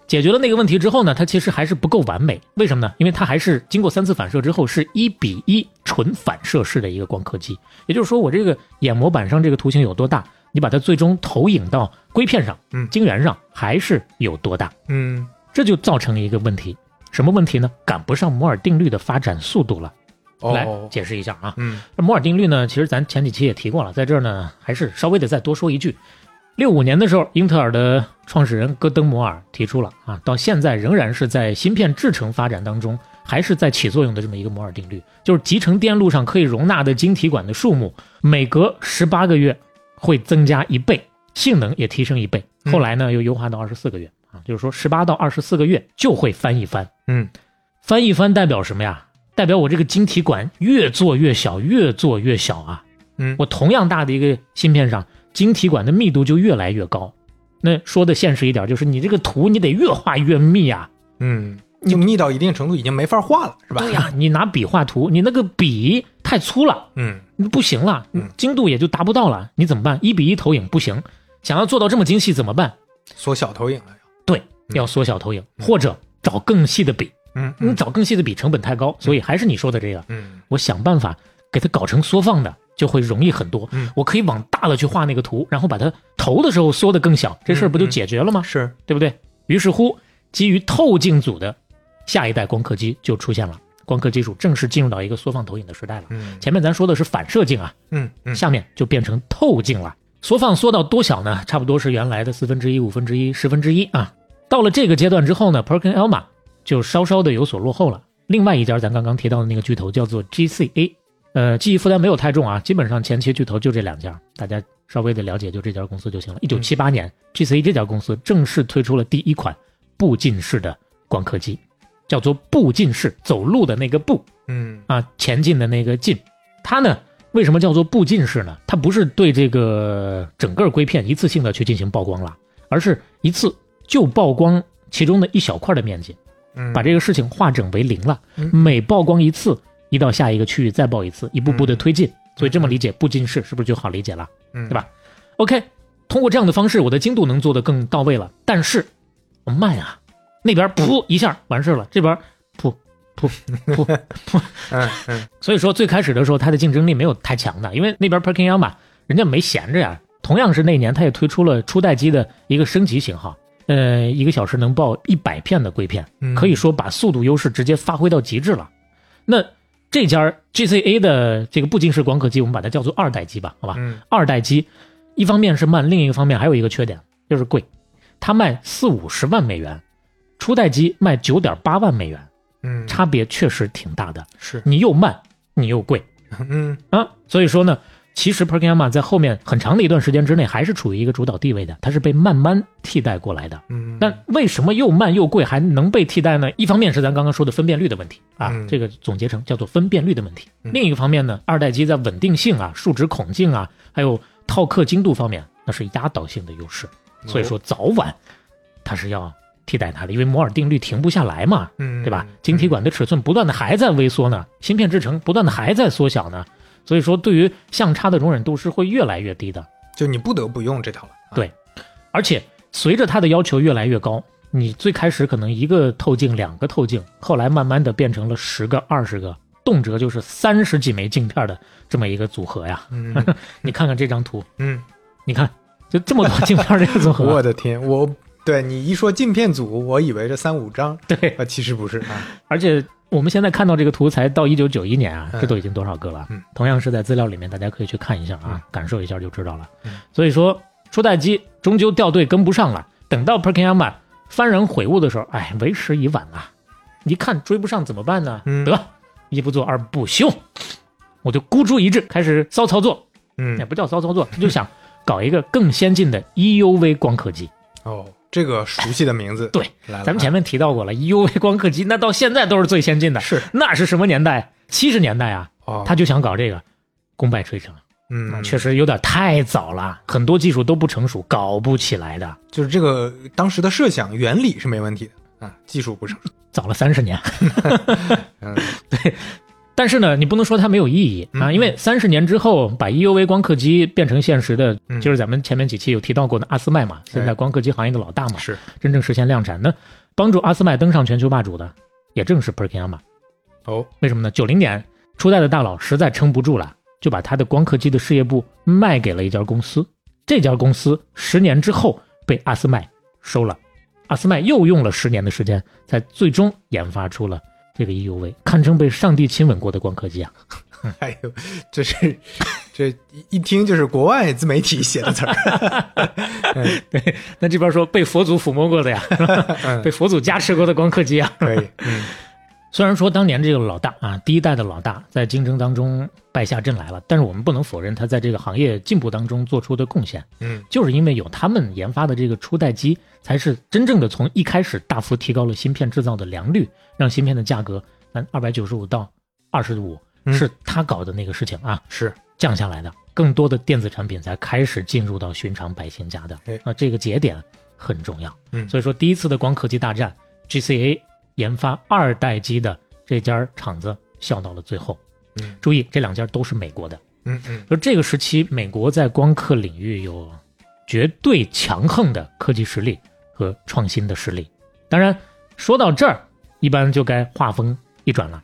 解决了那个问题之后呢，它其实还是不够完美。为什么呢？因为它还是经过三次反射之后，是一比一纯反射式的一个光刻机。也就是说，我这个眼模板上这个图形有多大，你把它最终投影到硅片上，嗯晶圆上还是有多大。嗯这就造成一个问题，什么问题呢？赶不上摩尔定律的发展速度了。来哦，解释一下啊，嗯那摩尔定律呢，其实咱前几期也提过了，在这儿呢还是稍微的再多说一句。六五年的时候，英特尔的创始人戈登摩尔提出了啊，到现在仍然是在芯片制程发展当中，还是在起作用的这么一个摩尔定律，就是集成电路上可以容纳的晶体管的数目，每隔十八个月会增加一倍，性能也提升一倍。嗯后来呢，又优化到二十四个月啊，就是说十八到二十四个月就会翻一番。嗯翻一番代表什么呀？代表我这个晶体管越做越小，越做越小啊！嗯，我同样大的一个芯片上，晶体管的密度就越来越高。那说的现实一点，就是你这个图你得越画越密啊。嗯，就密到一定程度已经没法画了，是吧？对呀，你拿笔画图，你那个笔太粗了，嗯不行了嗯，精度也就达不到了。你怎么办？一比一投影不行，想要做到这么精细怎么办？缩小投影了要。对，要缩小投影，或者找更细的笔。嗯你找更细的笔成本太高，所以还是你说的这个，嗯我想办法给它搞成缩放的，就会容易很多。嗯我可以往大了去画那个图，然后把它投的时候缩得更小，这事儿不就解决了吗？是对不对？于是乎，基于透镜组的下一代光刻机就出现了，光刻技术正式进入到一个缩放投影的时代了。嗯前面咱说的是反射镜啊，嗯嗯下面就变成透镜了。缩放缩到多小呢？差不多是原来的四分之一、五分之一、十分之一啊。到了这个阶段之后呢，Perkin Elma 就稍稍的有所落后了。另外一家咱刚刚提到的那个巨头叫做 GCA，呃，记忆负担没有太重啊，基本上前期巨头就这两家，大家稍微的了解就这家公司就行了。一九七八年，GCA 这家公司正式推出了第一款步进式的光刻机。叫做步进式，走路的那个步嗯啊，前进的那个进。它呢，为什么叫做步进式呢？它不是对这个整个硅片一次性的去进行曝光了，而是一次就曝光其中的一小块的面积，嗯，把这个事情化整为零了。嗯每曝光一次，移到下一个区域再曝一次，一步步的推进。所以这么理解步进式是不是就好理解了？嗯对吧？OK，通过这样的方式，我的精度能做得更到位了，但是我慢啊，那边噗一下完事了，这边噗噗噗，嗯嗯所以说最开始的时候，它的竞争力没有太强的，因为那边 Perkins 人家没闲着呀。同样是那年，它也推出了初代机的一个升级型号，呃，一个小时能报一百片的硅片，嗯可以说把速度优势直接发挥到极致了。那这家 GCA 的这个步进式光刻机，我们把它叫做二代机吧，好吧？嗯二代机，一方面是慢，另一个方面还有一个缺点就是贵，它卖四五十万美元，初代机卖九点八万美元，嗯，差别确实挺大的。是你又慢，你又贵嗯啊，所以说呢，其实 Perkins 在后面很长的一段时间之内还是处于一个主导地位的，它是被慢慢替代过来的。嗯，但为什么又慢又贵还能被替代呢？一方面是咱刚刚说的分辨率的问题啊，嗯这个总结成叫做分辨率的问题。嗯另一个方面呢，二代机在稳定性啊、数值孔径啊，还有套刻精度方面，那是压倒性的优势。所以说早晚它是要替代它的，因为摩尔定律停不下来嘛，嗯，对吧？晶体管的尺寸不断的还在微缩呢，芯片制程不断的还在缩小呢，所以说对于相差的容忍度是会越来越低的。就你不得不用这套了。啊对而且随着它的要求越来越高，你最开始可能一个透镜、两个透镜，后来慢慢的变成了十个、二十个，动辄就是三十几枚镜片的这么一个组合呀。嗯 你看看这张图，嗯，你看就这么多镜片这个组合，我的天，我对你一说镜片组，我以为这三五张，对，啊，其实不是啊。而且我们现在看到这个图才到一九九一年啊，嗯这都已经多少个了？嗯同样是在资料里面，大家可以去看一下啊，感受一下就知道了。嗯所以说初代机终究掉队跟不上了，等到 Perkins 幡然悔悟的时候，哎，为时已晚啊！一看追不上怎么办呢？嗯得一不做二不休，我就孤注一掷，开始骚操作，嗯也，不叫骚操作，他就想搞一个更先进的 EUV 光刻机。哦，这个熟悉的名字，对，咱们前面提到过了，EUV 光刻机那到现在都是最先进的，是。那是什么年代？七十年代啊，哦，他就想搞这个，功败垂成，嗯，确实有点太早了，很多技术都不成熟，搞不起来的，就是这个当时的设想原理是没问题的。啊，技术不成。熟。早了三十年。嗯但是呢，你不能说它没有意义啊，嗯因为三十年之后把 EUV 光刻机变成现实的，嗯。就是咱们前面几期有提到过的阿斯麦嘛，现在光刻机行业的老大嘛，是，真正实现量产。那，帮助阿斯麦登上全球霸主的，也正是 Perkinama。哦，为什么呢？九零年初代的大佬实在撑不住了，就把他的光刻机的事业部卖给了一家公司。这家公司十年之后被阿斯麦收了，阿斯麦又用了十年的时间，才最终研发出了这个 EUV，堪称被上帝亲吻过的光刻机啊！哎呦这是这一一听就是国外自媒体写的词儿。对那这边说被佛祖抚摸过的呀，嗯被佛祖加持过的光刻机啊！可以，嗯虽然说当年这个老大啊，第一代的老大在竞争当中败下阵来了，但是我们不能否认他在这个行业进步当中做出的贡献。嗯就是因为有他们研发的这个初代机，才是真正的从一开始大幅提高了芯片制造的良率，让芯片的价格，咱二百九十五到二十五嗯是他搞的那个事情啊，是，降下来的，更多的电子产品才开始进入到寻常百姓家的哎。那这个节点很重要。嗯所以说第一次的光刻机大战，GCA 研发二代机的这家厂子笑到了最后。嗯注意，这两家都是美国的。嗯嗯就这个时期，美国在光刻领域有绝对强横的科技实力和创新的实力。当然，说到这儿，一般就该画风一转了，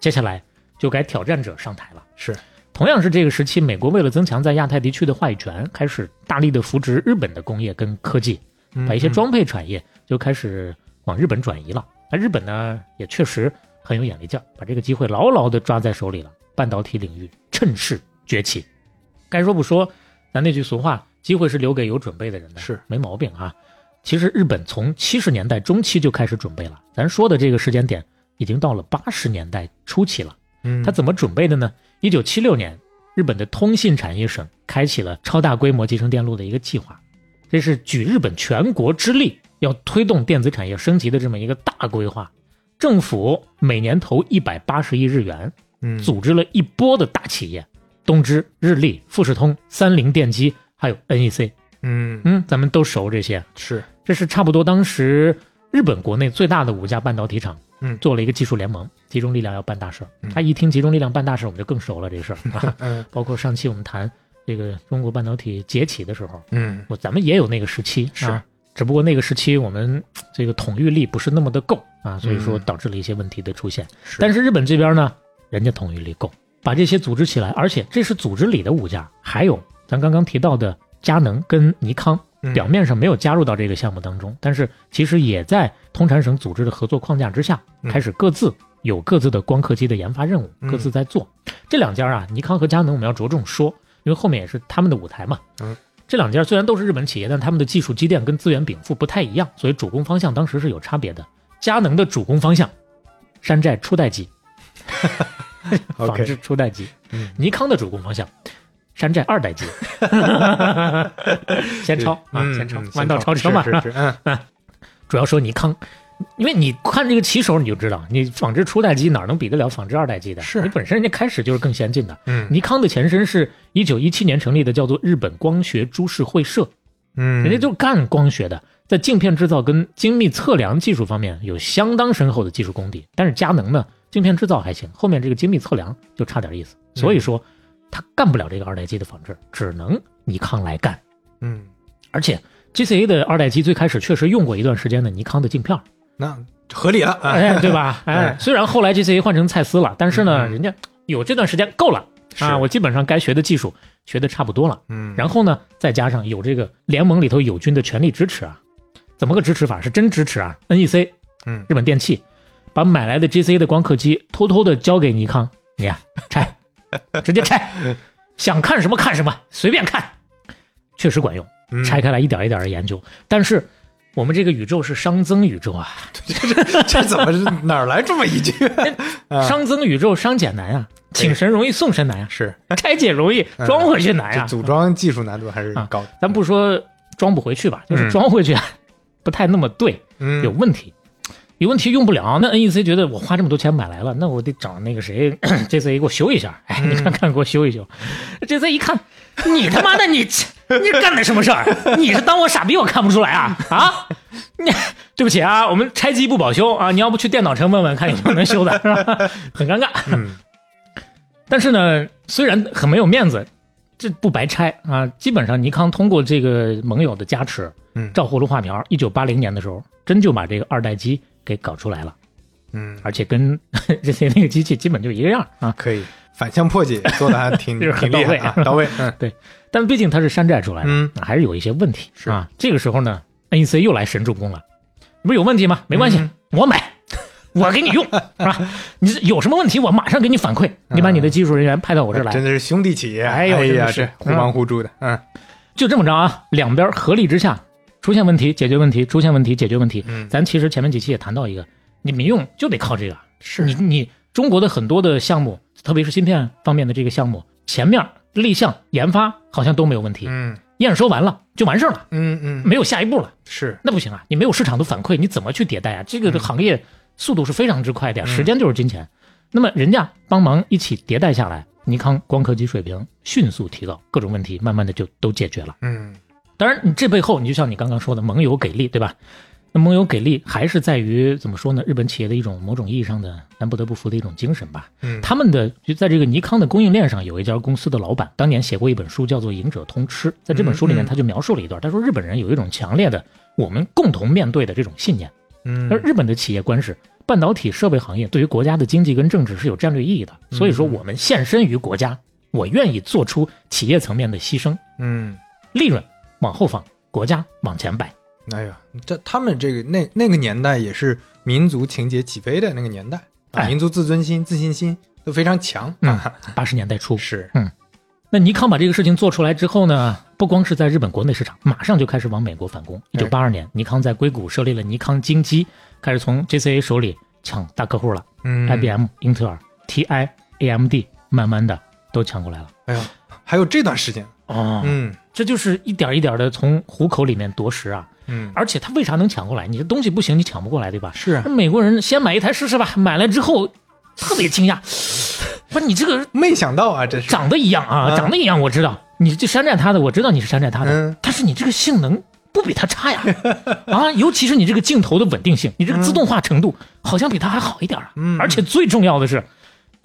接下来就该挑战者上台了。是，同样是这个时期，美国为了增强在亚太地区的话语权，开始大力的扶植日本的工业跟科技，嗯把一些装配产业就开始往日本转移了。那日本呢，也确实很有眼力劲儿，把这个机会牢牢地抓在手里了。半导体领域趁势崛起。该说不说，咱那句俗话，机会是留给有准备的人的，是没毛病啊。其实日本从七十年代中期就开始准备了，咱说的这个时间点已经到了八十年代初期了。嗯，他怎么准备的呢？一九七六年，日本的通信产业省开启了超大规模集成电路的一个计划，这是举日本全国之力要推动电子产业升级的这么一个大规划。政府每年投一百八十亿日元，嗯，组织了一波的大企业，东芝、日立、富士通、三菱电机，还有 NEC。嗯嗯，咱们都熟这些。是这是差不多当时日本国内最大的五家半导体厂，嗯做了一个技术联盟，集中力量要办大事儿。嗯他一听集中力量办大事儿，我们就更熟了这个事儿啊。嗯包括上期我们谈这个中国半导体崛起的时候，嗯我咱们也有那个时期是啊，只不过那个时期我们这个统御力不是那么的够啊，所以说嗯导致了一些问题的出现。是但是日本这边呢，人家统御力够，把这些组织起来，而且这是组织里的五家，还有咱刚刚提到的佳能跟尼康，嗯表面上没有加入到这个项目当中，但是其实也在通产省组织的合作框架之下，嗯开始各自有各自的光刻机的研发任务，嗯各自在做。这两家啊，尼康和佳能我们要着重说，因为后面也是他们的舞台嘛。嗯。这两家虽然都是日本企业，但他们的技术积淀跟资源禀赋不太一样，所以主攻方向当时是有差别的。佳能的主攻方向，山寨初代机，仿制初代机。嗯尼康的主攻方向，山寨二代机。先超啊，嗯先超嗯，弯道超车嘛。主要说尼康，因为你看这个骑手你就知道，你仿制初代机哪能比得了仿制二代机的？是你本身人家开始就是更先进的。嗯尼康的前身是一九一七年成立的，叫做日本光学株式会社，嗯，人家就干光学的，在镜片制造跟精密测量技术方面有相当深厚的技术功底。但是佳能呢，镜片制造还行，后面这个精密测量就差点意思，所以说他干不了这个二代机的仿制，只能尼康来干。嗯，而且 GCA 的二代机最开始确实用过一段时间的尼康的镜片儿，那合理了啊。哎，对吧？哎哎，虽然后来 GCA 换成蔡司了，但是呢，嗯人家有这段时间够了啊，我基本上该学的技术学的差不多了。嗯，然后呢，再加上有这个联盟里头友军的全力支持啊，怎么个支持法？是真支持啊！NEC，嗯日本电器把买来的 GCA 的光刻机偷偷的交给尼康，你看 拆，直接拆，想看什么看什么，随便看，确实管用。嗯拆开来一点一点的研究，但是我们这个宇宙是熵增宇宙啊，这这怎么是哪儿来这么一句？啊熵增宇宙熵减难啊，请神容易送神难啊，是拆解容易嗯装回去难啊。这组装技术难度还是啊高的。咱不说装不回去吧，就是嗯装回去啊不太那么对，嗯，有问题。有问题用不了，那 NEC 觉得我花这么多钱买来了，那我得找那个谁 JCA 给我修一下。哎，嗯你看看给我修一修。JCA 一看，你他妈的你你干的什么事儿？你是当我傻逼我看不出来啊啊！你对不起啊，我们拆机不保修啊，你要不去电脑城问问看有没有能修的，是吧？很尴尬。嗯 但是呢，虽然很没有面子，这不白拆啊。基本上尼康通过这个盟友的加持，嗯照葫芦画瓢，一九八零年的时候，真就把这个二代机给搞出来了，嗯，而且跟 这些那个机器基本就一个样啊。可以反向破解做的还挺 挺厉害啊，到到位。嗯对但毕竟它是山寨出来的，还是有一些问题是啊。这个时候呢，NEC 又来神助攻了，你不是有问题吗？没关系，嗯我买。我给你用是吧！你有什么问题，我马上给你反馈。你把你的技术人员派到我这儿来，真的是兄弟企业。哎呦真呀，是互帮互助的。嗯就这么着啊，两边合力之下，出现问题解决问题，出现问题解决问题。嗯，咱其实前面几期也谈到一个，你民用就得靠这个。是你你中国的很多的项目，特别是芯片方面的这个项目，前面立项研发好像都没有问题，嗯验收完了就完事儿了，嗯嗯，没有下一步了，是那不行啊！你没有市场的反馈，你怎么去迭代啊？这个的行业速度是非常之快的时间就是金钱。那么人家帮忙一起迭代下来，尼康光刻机水平迅速提高，各种问题慢慢的就都解决了。嗯当然，你这背后，你就像你刚刚说的，盟友给力，对吧？那盟友给力还是在于怎么说呢？日本企业的一种某种意义上的咱不得不服的一种精神吧。嗯他们的就在这个尼康的供应链上，有一家公司的老板当年写过一本书，叫做《赢者通吃》。在这本书里面，他就描述了一段，他说日本人有一种强烈的我们共同面对的这种信念。嗯，而日本的企业观是，半导体设备行业对于国家的经济跟政治是有战略意义的，所以说我们献身于国家，我愿意做出企业层面的牺牲，嗯。利润往后放，国家往前摆。哎呀，这他们这个那那个年代也是民族情节起飞的那个年代啊，哎民族自尊心、自信心都非常强。八十年代初，是嗯，那尼康把这个事情做出来之后呢，不光是在日本国内市场，马上就开始往美国反攻。一九八二年，尼康在硅谷设立了尼康精机，开始从 JCA 手里抢大客户了、嗯 i b m 英特尔、TI、AMD，慢慢的都抢过来了。哎呀，还有这段时间，哦，嗯这就是一点一点的从虎口里面夺食啊。嗯，而且他为啥能抢过来？你这东西不行，你抢不过来，对吧？是。啊，美国人先买一台试试吧，买来之后特别惊讶，不是你这个没想到啊，这是。长得一样啊，嗯。长得一样，我知道。你这山寨他的，我知道你是山寨他的，嗯。但是你这个性能不比他差呀，啊，尤其是你这个镜头的稳定性，你这个自动化程度好像比他还好一点啊，嗯。而且最重要的是，你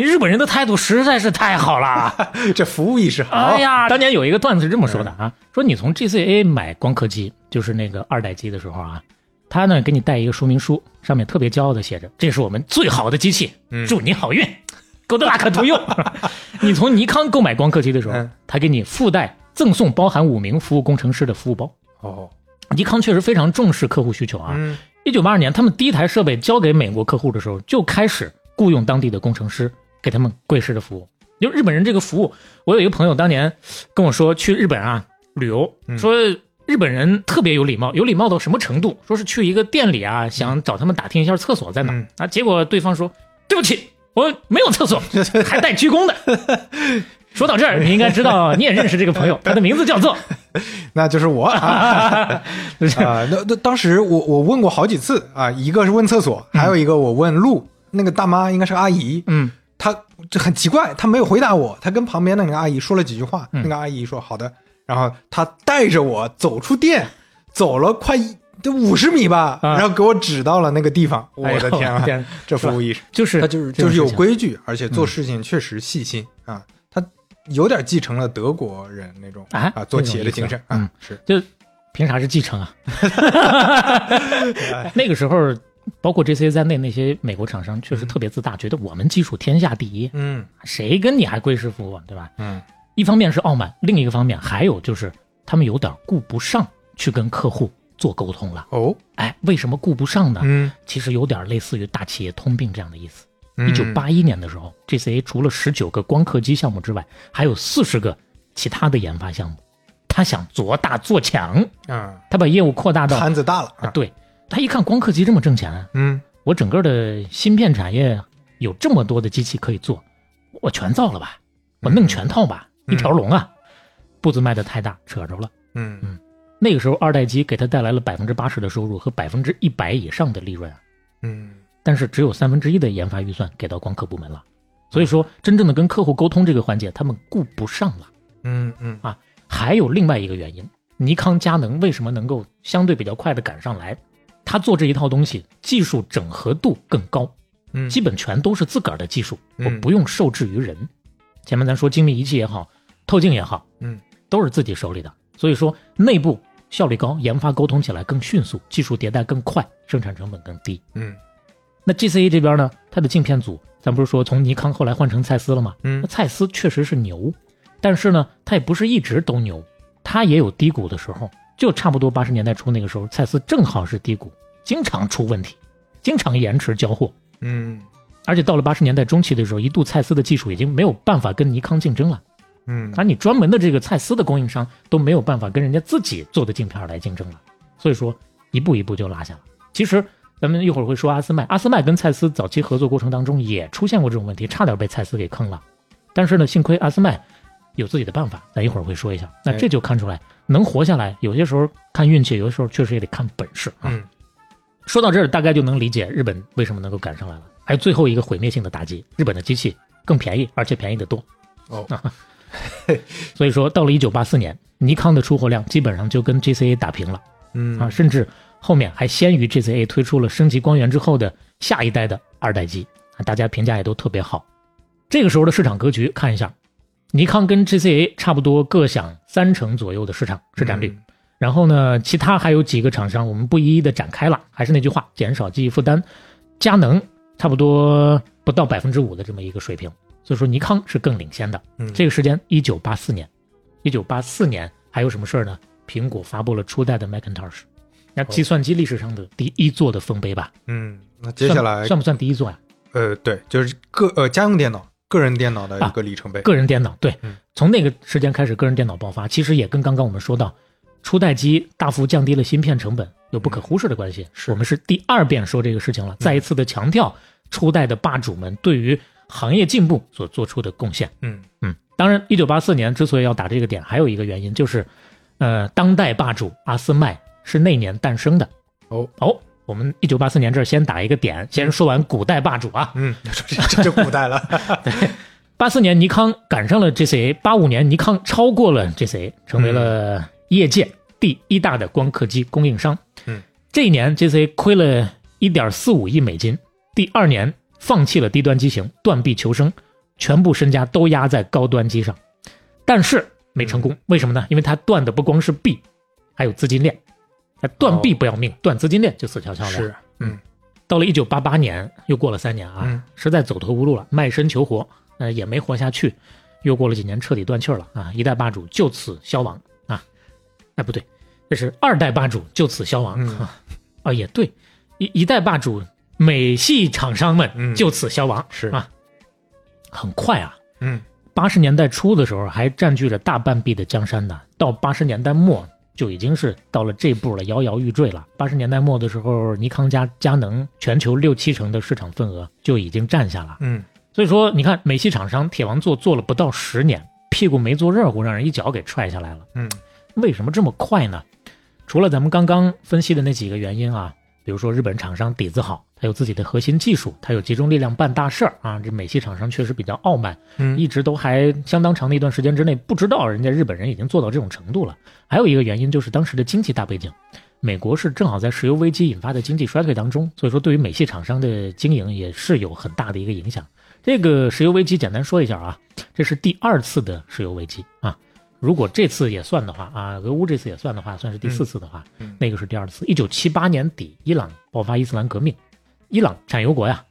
日本人的态度实在是太好了。这服务意识好。哎呀，当年有一个段子是这么说的啊，说你从 GCA 买光刻机，就是那个二代机的时候啊，他呢给你带一个说明书，上面特别骄傲的写着：“这是我们最好的机器，嗯祝你好运，Good luck to you。”你从尼康购买光刻机的时候嗯，他给你附带赠送包含五名服务工程师的服务包。哦，尼康确实非常重视客户需求啊。嗯一九八二年，他们第一台设备交给美国客户的时候，就开始雇佣当地的工程师给他们贵式的服务。就日本人这个服务，我有一个朋友当年跟我说，去日本啊旅游，嗯说日本人特别有礼貌，有礼貌到什么程度？说是去一个店里啊，想找他们打听一下厕所在哪啊，结果对方说对不起，我没有厕所，还带鞠躬的。说到这儿，你应该知道，你也认识这个朋友，他的名字叫做 那就是我啊，那那当时我我问过好几次啊，一个是问厕所，还有一个我问路，那个大妈应该是阿姨，嗯她这很奇怪，他没有回答我，他跟旁边的那个阿姨说了几句话，嗯。那个阿姨说好的，然后他带着我走出店，走了快一这五十米吧，啊。然后给我指到了那个地方，我的天啊，天这服务意识，就是他就是就是有规矩，而且做事情确实细心啊，他有点继承了德国人那种啊啊做企业的精神啊，是。就凭啥是继承啊？那个时候，包括 JCA 在内，那些美国厂商确实特别自大，觉得我们技术天下第一，嗯谁跟你还贵师傅啊，对吧？嗯一方面是傲慢，另一个方面还有就是他们有点顾不上去跟客户做沟通了。哦哎，为什么顾不上呢？嗯其实有点类似于大企业通病这样的意思。嗯一九八一年的时候，GCA 除了十九个光刻机项目之外，还有四十个其他的研发项目。他想做大做强，嗯他把业务扩大到摊子大了啊，啊对他一看光刻机这么挣钱，嗯。我整个的芯片产业有这么多的机器可以做，我全造了吧，我弄全套吧，嗯。一条龙啊，步子迈的太大，扯着了。嗯。嗯。那个时候二代机给他带来了百分之八十的收入和百分之一百以上的利润啊，嗯。但是只有三分之一的研发预算给到光刻部门了，所以说真正的跟客户沟通这个环节，他们顾不上了。嗯嗯。啊还有另外一个原因，尼康佳能为什么能够相对比较快的赶上来？他做这一套东西，技术整合度更高，嗯，基本全都是自个儿的技术，嗯我不用受制于人。前面咱说精密仪器也好，透镜也好，嗯都是自己手里的，所以说内部效率高，研发沟通起来更迅速，技术迭代更快，生产成本更低。嗯那 GCA 这边呢，它的镜片组，咱不是说从尼康后来换成蔡司了吗？嗯那蔡司确实是牛，但是呢，它也不是一直都牛，它也有低谷的时候。就差不多八十年代初那个时候，蔡司正好是低谷，经常出问题，经常延迟交货。嗯而且到了八十年代中期的时候，一度蔡司的技术已经没有办法跟尼康竞争了，嗯而你专门的这个蔡司的供应商都没有办法跟人家自己做的镜片来竞争了，所以说一步一步就落下了。其实咱们一会儿会说阿斯麦，阿斯麦跟蔡司早期合作过程当中也出现过这种问题，差点被蔡司给坑了。但是呢，幸亏阿斯麦有自己的办法，咱一会儿会说一下。那这就看出来能活下来，有些时候看运气，有的时候确实也得看本事啊。嗯说到这儿，大概就能理解日本为什么能够赶上来了。还有最后一个毁灭性的打击，日本的机器更便宜，而且便宜得多。哦 所以说，到了一九八四年，尼康的出货量基本上就跟 GCA 打平了嗯啊，甚至后面还先于 GCA 推出了升级光源之后的下一代的二代机啊，大家评价也都特别好。这个时候的市场格局看一下，尼康跟 GCA 差不多各享三成左右的市场市占率。嗯然后呢，其他还有几个厂商，我们不一一的展开了。还是那句话，减少记忆负担。佳能差不多不到百分之五的这么一个水平，所以说尼康是更领先的。嗯这个时间，一九八四年，一九八四年还有什么事儿呢？苹果发布了初代的 Macintosh，那计算机历史上的第一座的丰碑吧。嗯，那接下来算算不算第一座呀？呃对，就是个呃家用电脑、个人电脑的一个里程碑。个人电脑，对嗯，从那个时间开始，个人电脑爆发，其实也跟刚刚我们说到，初代机大幅降低了芯片成本有不可忽视的关系。是我们是第二遍说这个事情了，再一次的强调初代的霸主们对于行业进步所做出的贡献。嗯嗯，当然，一九八四年之所以要打这个点，还有一个原因就是，呃，当代霸主阿斯麦是那年诞生的。哦哦，我们一九八四年这儿先打一个点，先说完古代霸主啊。嗯，这 这就古代了。八四年尼康赶上了 GCA，八五年尼康超过了 GCA，成为了业界第一大的光刻机供应商。嗯，这一年 GCA 亏了一点四五亿美金，第二年放弃了低端机型，断臂求生，全部身家都压在高端机上，但是没成功。为什么呢？因为它断的不光是臂，还有资金链。他断臂不要命，断资金链就死翘翘了。是，嗯到了一九八八年，又过了三年啊，嗯实在走投无路了，卖身求活，呃，也没活下去，又过了几年，彻底断气了啊！一代霸主就此消亡啊！哎，不对，这是二代霸主就此消亡、嗯啊！啊，也对，一一代霸主美系厂商们嗯就此消亡、是啊！很快啊，嗯八十年代初的时候还占据着大半壁的江山呢，到八十年代末就已经是到了这步了，摇摇欲坠了。八十年代末的时候，尼康加佳能全球六七成的市场份额就已经占下了。嗯所以说，你看美系厂商铁王座做了不到十年，屁股没坐热乎，让人一脚给踹下来了。嗯为什么这么快呢？除了咱们刚刚分析的那几个原因啊，比如说日本厂商底子好，他有自己的核心技术，他有集中力量办大事儿啊。这美系厂商确实比较傲慢，嗯一直都还相当长的一段时间之内不知道人家日本人已经做到这种程度了。还有一个原因就是当时的经济大背景，美国是正好在石油危机引发的经济衰退当中，所以说对于美系厂商的经营也是有很大的一个影响。这个石油危机简单说一下啊，这是第二次的石油危机啊。如果这次也算的话啊，俄乌这次也算的话，算是第四次的话，那个是第二次。一九七八年底，伊朗爆发伊斯兰革命，伊朗产油国呀，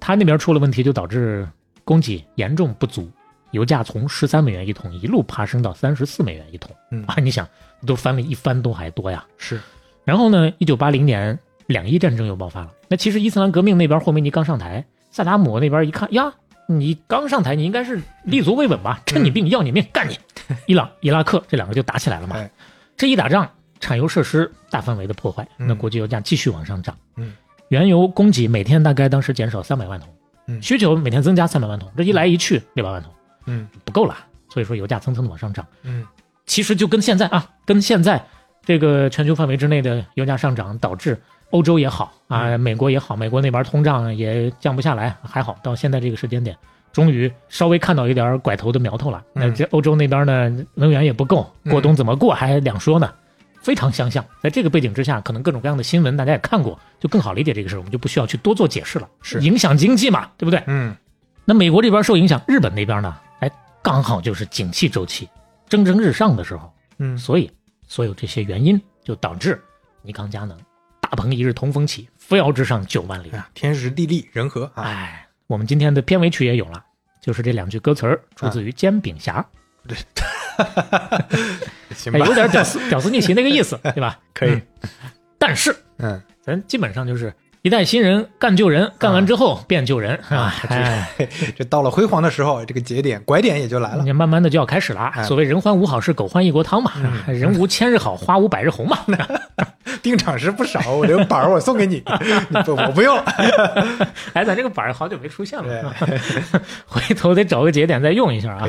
他那边出了问题，就导致供给严重不足，油价从十三美元一桶一路爬升到三十四美元一桶嗯啊！你想，都翻了一番都还多呀。是，然后呢，一九八零年两伊战争又爆发了。那其实伊斯兰革命那边霍梅尼刚上台，萨达姆那边一看呀，你刚上台，你应该是立足未稳吧？趁你病要你命，干你！伊朗、伊拉克这两个就打起来了嘛哎。这一打仗，产油设施大范围的破坏，嗯那国际油价继续往上涨。嗯，原油供给每天大概当时减少三百万桶，嗯需求每天增加三百万桶，这一来一去六百万桶嗯不够了，所以说油价蹭蹭的往上涨。嗯其实就跟现在啊，跟现在这个全球范围之内的油价上涨，导致欧洲也好啊，美国也好，美国那边通胀也降不下来，还好到现在这个时间点，终于稍微看到一点拐头的苗头了。那嗯这欧洲那边呢，能源也不够，过冬怎么过还两说呢。非常相像，在这个背景之下，可能各种各样的新闻大家也看过，就更好理解这个事儿，我们就不需要去多做解释了。是影响经济嘛，对不对？嗯那美国这边受影响，日本那边呢，哎，刚好就是景气周期蒸蒸日上的时候，嗯所以所有这些原因就导致尼康佳能大鹏一日同风起，扶摇直上九万里。啊，天时地利人和啊，哎，我们今天的片尾曲也有了，就是这两句歌词儿出自于《煎饼侠》，哎，行吧。有，点屌丝屌丝逆袭那个意思，对吧？可以。嗯。但是嗯，咱基本上就是一代新人干旧人，干完之后变旧人啊，哎。这到了辉煌的时候，这个节点拐点也就来了。你慢慢的就要开始了。哎所谓人欢无好事，狗欢一锅汤嘛。嗯人无千日好，花无百日红嘛。定场诗不少，我这个板儿我送给你，不我不用。哎，咱这个板儿好久没出现了，回头得找个节点再用一下啊。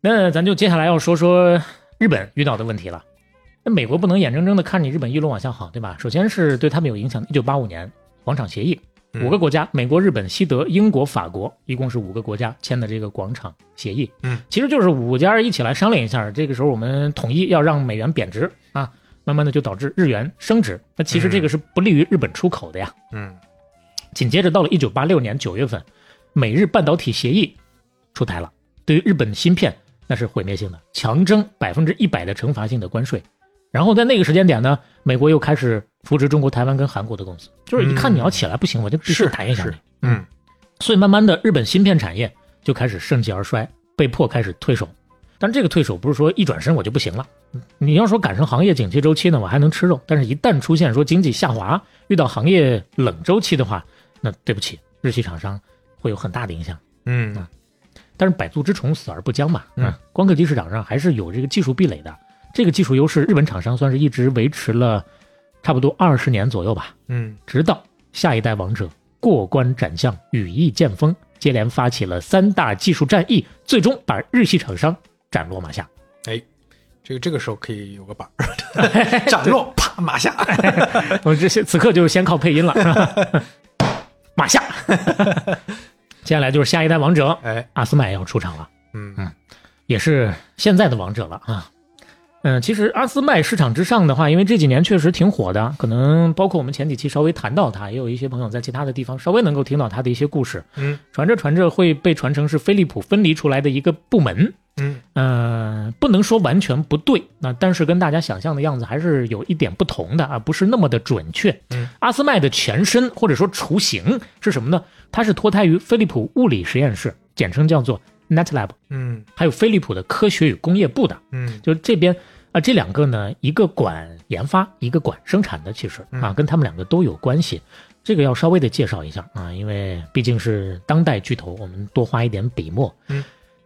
那咱就接下来要说说日本遇到的问题了。那美国不能眼睁睁的看你日本一路往下好，对吧？首先是对他们有影响。一九八五年广场协议，嗯五个国家，美国、日本、西德、英国、法国，一共是五个国家签的这个广场协议。嗯，其实就是五家一起来商量一下，这个时候我们统一要让美元贬值啊，慢慢的就导致日元升值。那其实这个是不利于日本出口的呀。嗯紧接着到了一九八六年九月份，美日半导体协议出台了，对于日本芯片那是毁灭性的，强征百分之一百的惩罚性的关税。然后在那个时间点呢，美国又开始扶植中国台湾跟韩国的公司，就是一看你要起来不行，我就必须打压一下你。嗯所以慢慢的，日本芯片产业就开始盛极而衰，被迫开始退守。但这个退守不是说一转身我就不行了。你要说赶上行业景气周期呢，我还能吃肉；但是一旦出现说经济下滑，遇到行业冷周期的话，那对不起，日系厂商会有很大的影响。嗯但是百足之虫，死而不僵嘛。嗯啊，光刻机市场上还是有这个技术壁垒的。这个技术优势，日本厂商算是一直维持了差不多二十年左右吧。嗯直到下一代王者过关斩将，羽翼渐丰，接连发起了三大技术战役，最终把日系厂商斩落马下。哎，这个这个时候可以有个板儿，斩落啪马下 我这些此刻就是先靠配音了？马下，接下来就是下一代王者哎，阿斯麦要出场了，嗯嗯也是现在的王者了啊。嗯，其实阿斯麦市场之上的话，因为这几年确实挺火的，可能包括我们前几期稍微谈到它，也有一些朋友在其他的地方稍微能够听到它的一些故事。嗯传着传着会被传成是飞利浦分离出来的一个部门。嗯呃，不能说完全不对，那但是跟大家想象的样子还是有一点不同的啊，不是那么的准确。嗯，阿斯麦的前身或者说雏形是什么呢？它是脱胎于飞利浦物理实验室，简称叫做 NetLab，嗯还有飞利浦的科学与工业部的。嗯就这边啊、这两个呢，一个管研发，一个管生产的，其实啊，嗯跟他们两个都有关系。这个要稍微的介绍一下啊，因为毕竟是当代巨头，我们多花一点笔墨。嗯，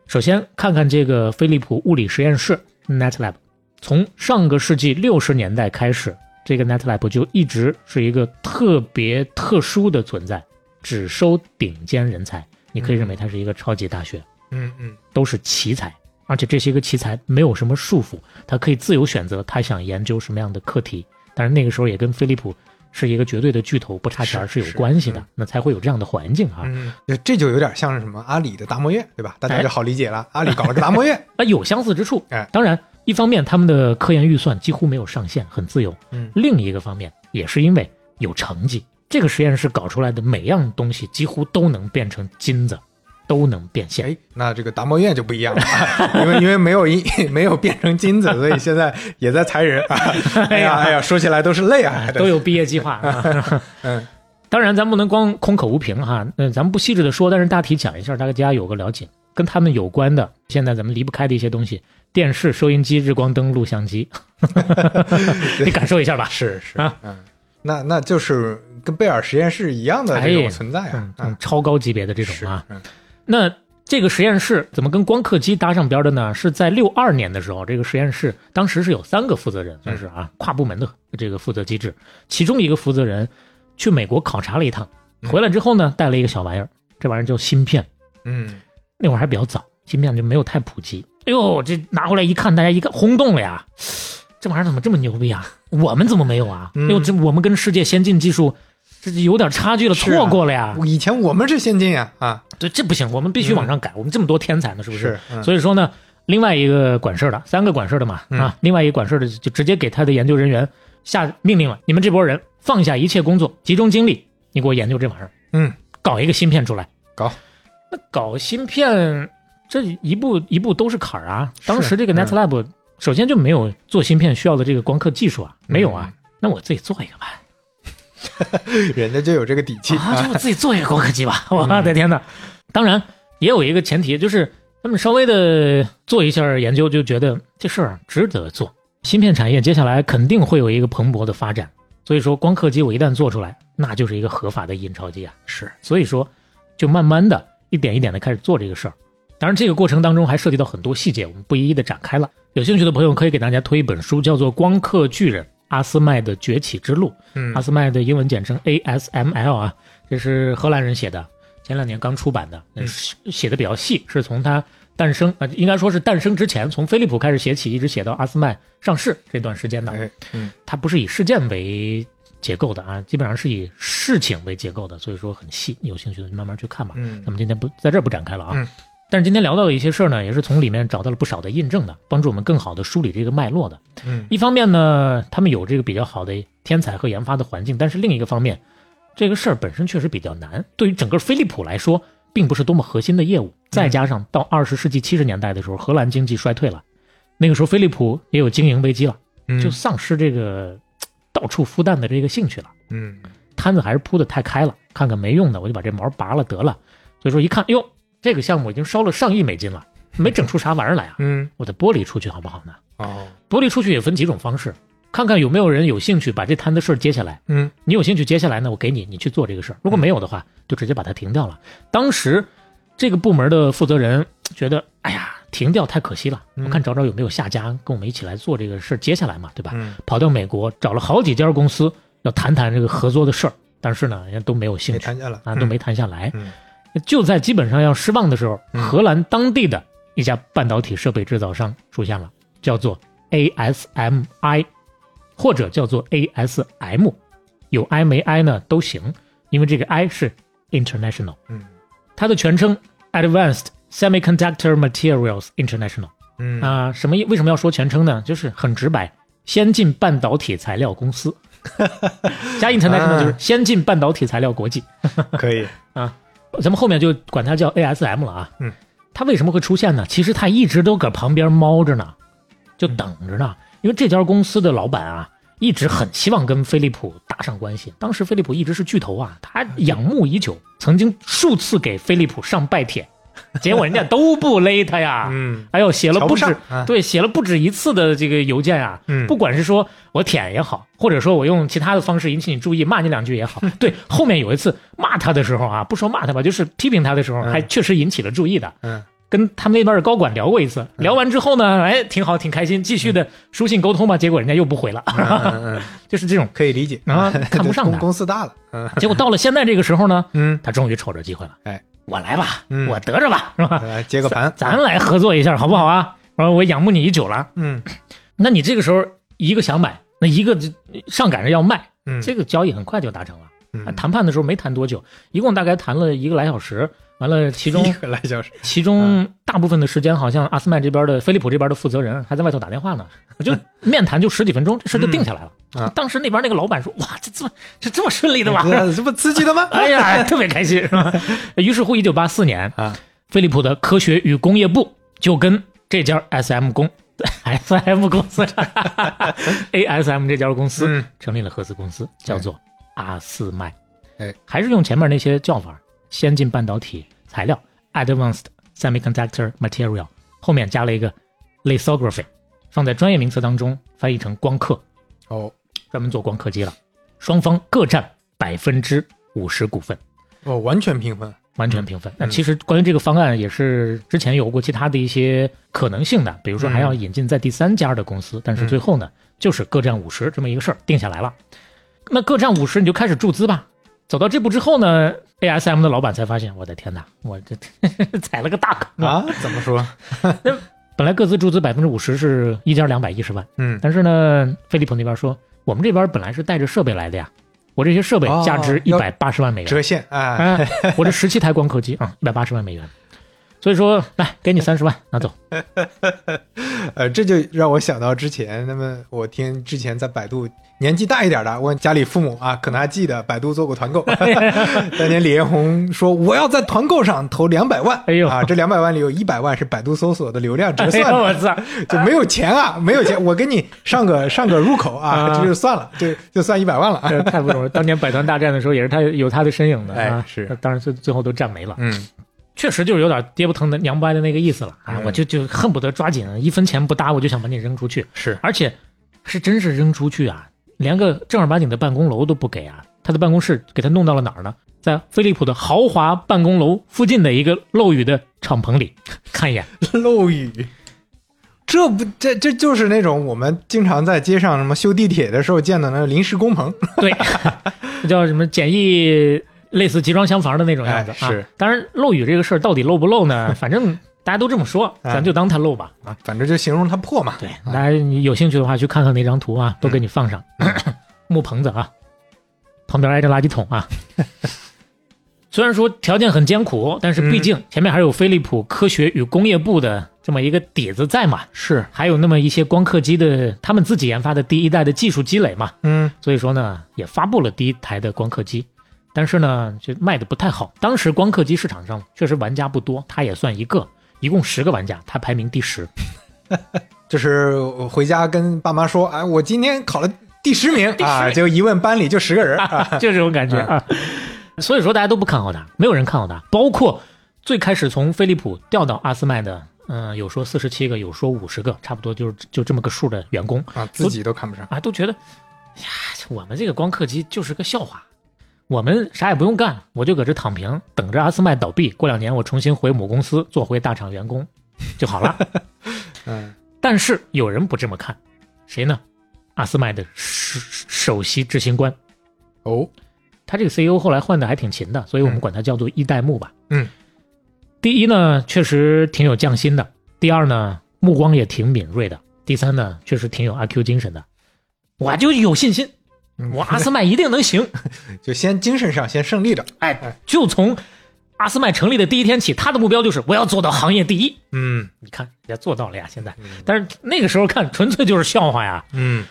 首先看看这个飞利浦物理实验室 NetLab，从上个世纪六十年代开始，这个 NetLab 就一直是一个特别特殊的存在，只收顶尖人才。你可以认为它是一个超级大学。嗯嗯。都是奇才，而且这些个奇才没有什么束缚，他可以自由选择他想研究什么样的课题。但是那个时候也跟飞利浦是一个绝对的巨头不差钱是是有关系的，是那才会有这样的环境啊。嗯，这就有点像是什么阿里的达摩院，对吧？大家哎。就好理解了，阿里搞了个达摩院，啊，有相似之处。哎。当然，一方面他们的科研预算几乎没有上限，很自由；嗯。另一个方面也是因为有成绩，这个实验室搞出来的每样东西几乎都能变成金子，都能变现。哎，那这个达摩院就不一样了，啊 因为因为没有一 没有变成金子，所以现在也在裁人啊。哎呀哎呀，说起来都是泪啊，都有毕业计划啊。嗯当然，咱不能光空口无凭哈，那咱们不细致的说，但是大体讲一下，大家有个了解。跟他们有关的，现在咱们离不开的一些东西，电视、收音机、日光灯、录像机，你感受一下吧。是是啊，嗯，那那就是跟贝尔实验室一样的这种存在啊嗯，，嗯嗯，超高级别的这种啊。嗯那这个实验室怎么跟光刻机搭上边的呢？是在六二年的时候，这个实验室当时是有三个负责人，算是啊跨部门的这个负责机制。其中一个负责人去美国考察了一趟，嗯回来之后呢，带了一个小玩意儿，这玩意儿叫芯片。嗯那会儿还比较早，芯片就没有太普及。哎呦，这拿回来一看，大家一看轰动了呀！这玩意儿怎么这么牛逼啊？我们怎么没有啊？嗯哎呦，这我们跟世界先进技术这有点差距了，错过了呀！以前我们是先进呀啊，对，这不行，我们必须往上改。我们这么多天才呢，是不是嗯所以说呢，另外一个管事儿的，三个管事儿的嘛，嗯啊，另外一个管事儿的就直接给他的研究人员下命令了：你们这波人放下一切工作，集中精力，你给我研究这玩意儿，嗯，搞一个芯片出来。搞，那搞芯片这一步一步都是坎儿啊。当时这个嗯 NetLab 首先就没有做芯片需要的这个光刻技术啊，没有啊。那我自己做一个吧，人家就有这个底气啊，就啊，我自己做一个光刻机吧。我的天呐！当然也有一个前提，就是他们稍微的做一下研究，就觉得这事儿值得做。芯片产业接下来肯定会有一个蓬勃的发展，所以说光刻机我一旦做出来，那就是一个合法的印钞机啊。是所以说，就慢慢的一点一点的开始做这个事儿。当然，这个过程当中还涉及到很多细节，我们不一一的展开了。有兴趣的朋友可以给大家推一本书，叫做《光刻巨人阿斯麦的崛起之路》。嗯阿斯麦的英文简称 ASML 啊，这是荷兰人写的，前两年刚出版的，嗯写的比较细，是从它诞生啊、呃应该说是诞生之前，从飞利浦开始写起，一直写到阿斯麦上市这段时间的。哎嗯它不是以事件为结构的啊，基本上是以事情为结构的，所以说很细。有兴趣的就慢慢去看吧。嗯咱们今天不在这儿不展开了啊。嗯但是今天聊到的一些事儿呢，也是从里面找到了不少的印证的，帮助我们更好的梳理这个脉络的。嗯一方面呢，他们有这个比较好的天才和研发的环境，但是另一个方面，这个事儿本身确实比较难。对于整个飞利浦来说，并不是多么核心的业务。再加上到二十世纪七十年代的时候，荷兰经济衰退了，那个时候飞利浦也有经营危机了，嗯就丧失这个到处孵蛋的这个兴趣了。嗯摊子还是铺的太开了，看看没用的，我就把这毛拔了得了。所以说一看，哟，这个项目已经烧了上亿美金了，没整出啥玩意儿来啊！嗯我得剥离出去好不好呢？哦剥离出去也分几种方式，看看有没有人有兴趣把这摊子事儿接下来。嗯你有兴趣接下来呢，我给你，你去做这个事儿。如果没有的话，就直接把它停掉了。当时这个部门的负责人觉得，哎呀，停掉太可惜了，嗯我看找找有没有下家跟我们一起来做这个事儿，接下来嘛，对吧？嗯跑到美国找了好几家公司要谈谈这个合作的事儿，但是呢，人家都没有兴趣谈下来啊，都没谈下来。嗯就在基本上要失望的时候，嗯。荷兰当地的一家半导体设备制造商出现了，叫做 ASMI，或者叫做 ASM，有 I 没 I 呢都行，因为这个 I 是 international，嗯。它的全称 Advanced Semiconductor Materials International 嗯。啊、什么意？为什么要说全称呢？就是很直白，先进半导体材料公司，加 international 就是先进半导体材料国际。可以，咱们后面就管它叫 ASM 了啊。嗯，它为什么会出现呢？其实它一直都搁旁边猫着呢，就等着呢。因为这家公司的老板啊，一直很希望跟飞利浦搭上关系。当时飞利浦一直是巨头啊，他仰慕已久，曾经数次给飞利浦上拜帖，结果人家都不勒他呀。嗯。哎呦，写了不不止对，写了不止一次的这个邮件啊，嗯。不管是说我舔也好，或者说我用其他的方式引起你注意，骂你两句也好，对，后面有一次骂他的时候啊，不说骂他吧，就是批评他的时候，嗯。还确实引起了注意的。嗯。跟他们那边的高管聊过一次，聊完之后呢，哎，挺好，挺开心，继续的书信沟通吧。结果人家又不回了，嗯嗯嗯，就是这种。可以理解。啊看不上他公公司大了，嗯。结果到了现在这个时候呢，嗯，他终于瞅着机会了，哎，我来吧，嗯我得着吧，是吧？来接个盘，咱来合作一下，好不好啊？然后我仰慕你已久了，嗯那你这个时候一个想买，那一个上赶着要卖，嗯，这个交易很快就达成了。谈判的时候没谈多久，一共大概谈了一个来小时。完了，其中 一个来小时，其中大部分的时间，好像阿斯麦这边的飞利浦这边的负责人还在外头打电话呢，就面谈就十几分钟，这事就定下来了。嗯啊当时那边那个老板说：“哇，这这么这这么顺利的吗？”这这不刺激的吗？哎呀，特别开心，是吧？于是乎，一九八四年啊，飞利浦的科学与工业部就跟这家 SM 公 SM 公司 ASM 这家公司嗯成立了合资公司，叫做阿斯麦。哎，还是用前面那些叫法，先进半导体材料 （Advanced Semiconductor Material），后面加了一个 lithography，放在专业名词当中翻译成光刻，哦专门做光刻机了。双方各占百分之五十股份。哦，完全平分，完全平分。那其实关于这个方案也是之前有过其他的一些可能性的，比如说还要引进在第三家的公司，但是最后呢，就是各占五十这么一个事儿定下来了。那各占五十你就开始注资吧。走到这步之后呢，ASM 的老板才发现，我的天哪，我这 踩了个大坑啊！啊？怎么说？本来各自注资百分之五十是一家两百一十万，嗯，但是呢，飞利浦那边说，我们这边本来是带着设备来的呀，我这些设备哦价值一要百八十万美元，折现，啊，哎，我这十七台光刻机啊，一百八十万美元。所以说，来给你三十万，拿走。呃，这就让我想到之前，那么我听之前在百度年纪大一点的问家里父母啊，可能还记得百度做过团购，当年李彦宏说我要在团购上投两百万，哎呦啊，这两百万里有一百万是百度搜索的流量折 哎算的，呦我操！就没有钱啊，没有钱，我给你上个上个入口啊，啊这就算了，就就算一百万了啊，这太不容易。当年百团大战的时候，也是他有他的身影的啊。哎是当然最最后都战没了。嗯确实就是有点爹不疼的娘不爱的那个意思了啊！嗯我就就恨不得抓紧一分钱不搭，我就想把你扔出去，是，而且是真是扔出去啊，连个正儿八经的办公楼都不给啊！他的办公室给他弄到了哪儿呢？在飞利浦的豪华办公楼附近的一个漏雨的敞篷里，看一眼。漏雨。这不，这这就是那种我们经常在街上什么修地铁的时候见的那个临时工棚，对，叫什么简易类似集装箱房的那种样子、是，当然漏雨这个事儿到底漏不漏呢？反正大家都这么说，哎。咱就当它漏吧。啊，反正就形容它破嘛。对，大家你有兴趣的话去看看那张图啊，都给你放上。木棚子啊，旁边挨着垃圾桶啊。虽然说条件很艰苦，但是毕竟前面还有飞利浦科学与工业部的这么一个底子在嘛，是，还有那么一些光刻机的他们自己研发的第一代的技术积累嘛，嗯。所以说呢，也发布了第一台的光刻机，但是呢，就卖的不太好。当时光刻机市场上确实玩家不多，他也算一个，一共十个玩家，他排名第十。就是回家跟爸妈说，哎，我今天考了第十名啊，就一问班里就十个人啊。就这种感觉啊。所以说大家都不看好他，没有人看好他，包括最开始从飞利浦调到阿斯麦的，嗯、有说四十七个，有说五十个，差不多就是就这么个数的员工啊，自己都看不上。啊，都觉得呀，我们这个光刻机就是个笑话。我们啥也不用干，我就搁这躺平，等着阿斯麦倒闭。过两年我重新回母公司，做回大厂员工就好了。嗯但是有人不这么看，谁呢？阿斯麦的首首席执行官，哦，他这个 CEO 后来换的还挺勤的，所以我们管他叫做一代目吧。嗯，第一呢，确实挺有匠心的；第二呢，目光也挺敏锐的；第三呢，确实挺有阿 Q 精神的。我就有信心，我阿斯麦一定能行。就先精神上先胜利着。哎，就从阿斯麦成立的第一天起，他的目标就是我要做到行业第一。嗯你看，人家做到了呀，现在。但是那个时候看，纯粹就是笑话呀。嗯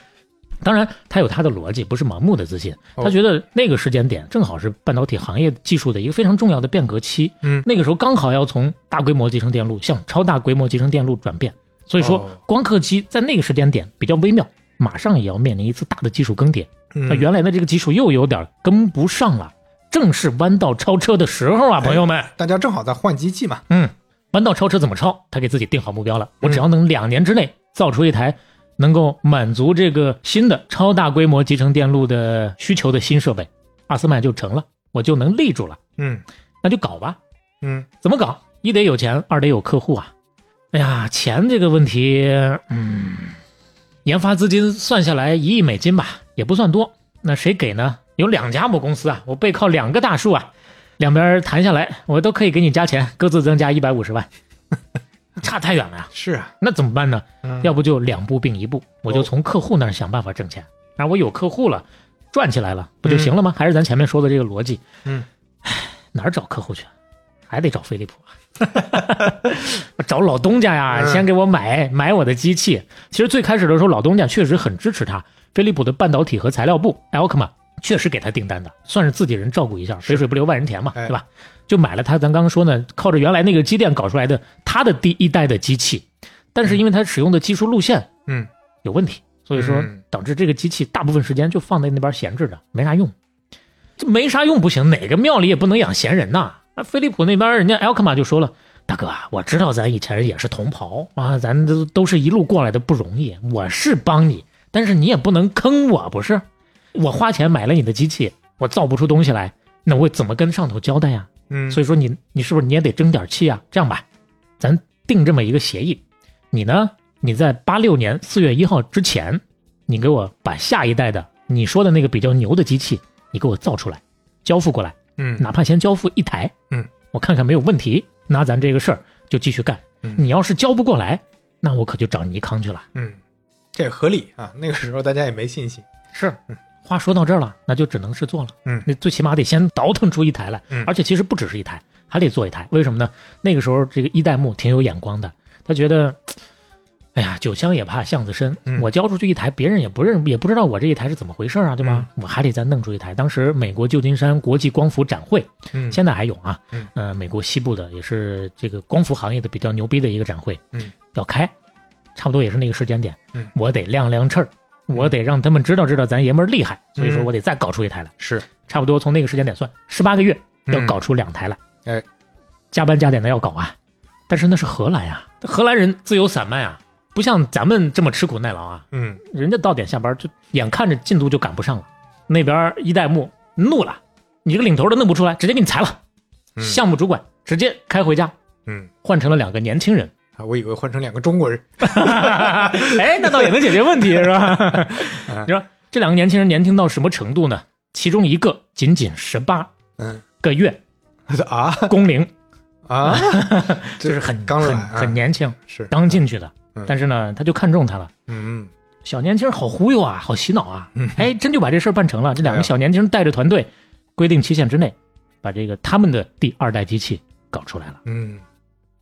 当然，他有他的逻辑，不是盲目的自信。哦他觉得那个时间点正好是半导体行业技术的一个非常重要的变革期。嗯那个时候刚好要从大规模集成电路向超大规模集成电路转变，所以说哦光刻机在那个时间点比较微妙，马上也要面临一次大的技术更迭。那嗯，原来的这个技术又有点跟不上了，正是弯道超车的时候啊，朋友们。大家正好在换机器嘛。嗯，弯道超车怎么超？他给自己定好目标了，我只要能两年之内造出一台能够满足这个新的超大规模集成电路的需求的新设备，阿斯曼就成了，我就能立住了。嗯那就搞吧，嗯怎么搞？一得有钱，二得有客户啊。哎呀，钱这个问题，嗯，研发资金算下来一亿美金吧，也不算多。那谁给呢？有两家母公司啊，我背靠两个大树啊，两边谈下来，我都可以给你加钱，各自增加一百五十万，差太远了呀。是啊。那怎么办呢？嗯要不就两步并一步，我就从客户那儿想办法挣钱。然后我有客户了，赚起来了，不就行了吗？还是咱前面说的这个逻辑。嗯，唉，哪儿找客户去？还得找飞利浦啊，找老东家呀，嗯先给我买买我的机器。其实最开始的时候，老东家确实很支持他，飞利浦的半导体和材料部 Alcma 确实给他订单的，算是自己人照顾一下，肥水不流外人田嘛，哎对吧？就买了他，咱刚刚说呢，靠着原来那个机电搞出来的他的第一代的机器，但是因为他使用的技术路线嗯有问题，所以说嗯导致这个机器大部分时间就放在那边闲置着，没啥用。这没啥用不行，哪个庙里也不能养闲人呐。那飞利浦那边人家 Alcma 就说了，大哥啊，我知道咱以前也是同袍啊，咱都都是一路过来的，不容易。我是帮你，但是你也不能坑我，不是？我花钱买了你的机器，我造不出东西来，那我怎么跟上头交代呀？嗯，所以说你你是不是你也得争点气啊？这样吧，咱定这么一个协议，你呢，你在八六年四月一号之前，你给我把下一代的你说的那个比较牛的机器，你给我造出来，交付过来，嗯哪怕先交付一台，嗯，我看看没有问题，那咱这个事儿就继续干。嗯你要是交不过来，那我可就找尼康去了。嗯，这合理啊。那个时候大家也没信心。是，话说到这儿了，那就只能是做了。嗯那最起码得先倒腾出一台来，嗯而且其实不只是一台，还得做一台。为什么呢？那个时候这个一代目挺有眼光的，他觉得，哎呀，酒香也怕巷子深，嗯。我交出去一台，别人也不认，也不知道我这一台是怎么回事啊，对吧？我还得再弄出一台。当时美国旧金山国际光伏展会，嗯。现在还有啊，嗯。呃，美国西部的也是这个光伏行业的比较牛逼的一个展会，嗯，要开，差不多也是那个时间点，嗯。我得亮亮翅儿，我得让他们知道知道咱爷们儿厉害，所以说嗯。我得再搞出一台来，是，差不多从那个时间点算，十八个月要嗯。搞出两台来，哎，加班加点的要搞啊，但是那是荷兰呀，荷兰人自由散漫啊，不像咱们这么吃苦耐劳啊，嗯人家到点下班就眼看着进度就赶不上了，那边一代目怒了，你这个领头的弄不出来，直接给你裁了，嗯项目主管直接开回家，嗯换成了两个年轻人。啊，我以为换成两个中国人。哎，那倒也能解决问题，是吧？你说这两个年轻人年轻到什么程度呢？其中一个仅仅十八嗯个月啊工龄，啊，就是很很刚来啊很年轻，是刚进去的嗯。但是呢，他就看中他了。嗯小年轻好忽悠啊，好洗脑啊嗯！哎，真就把这事儿办成了。这两个小年轻带着团队，规定期限之内，把这个他们的第二代机器搞出来了。嗯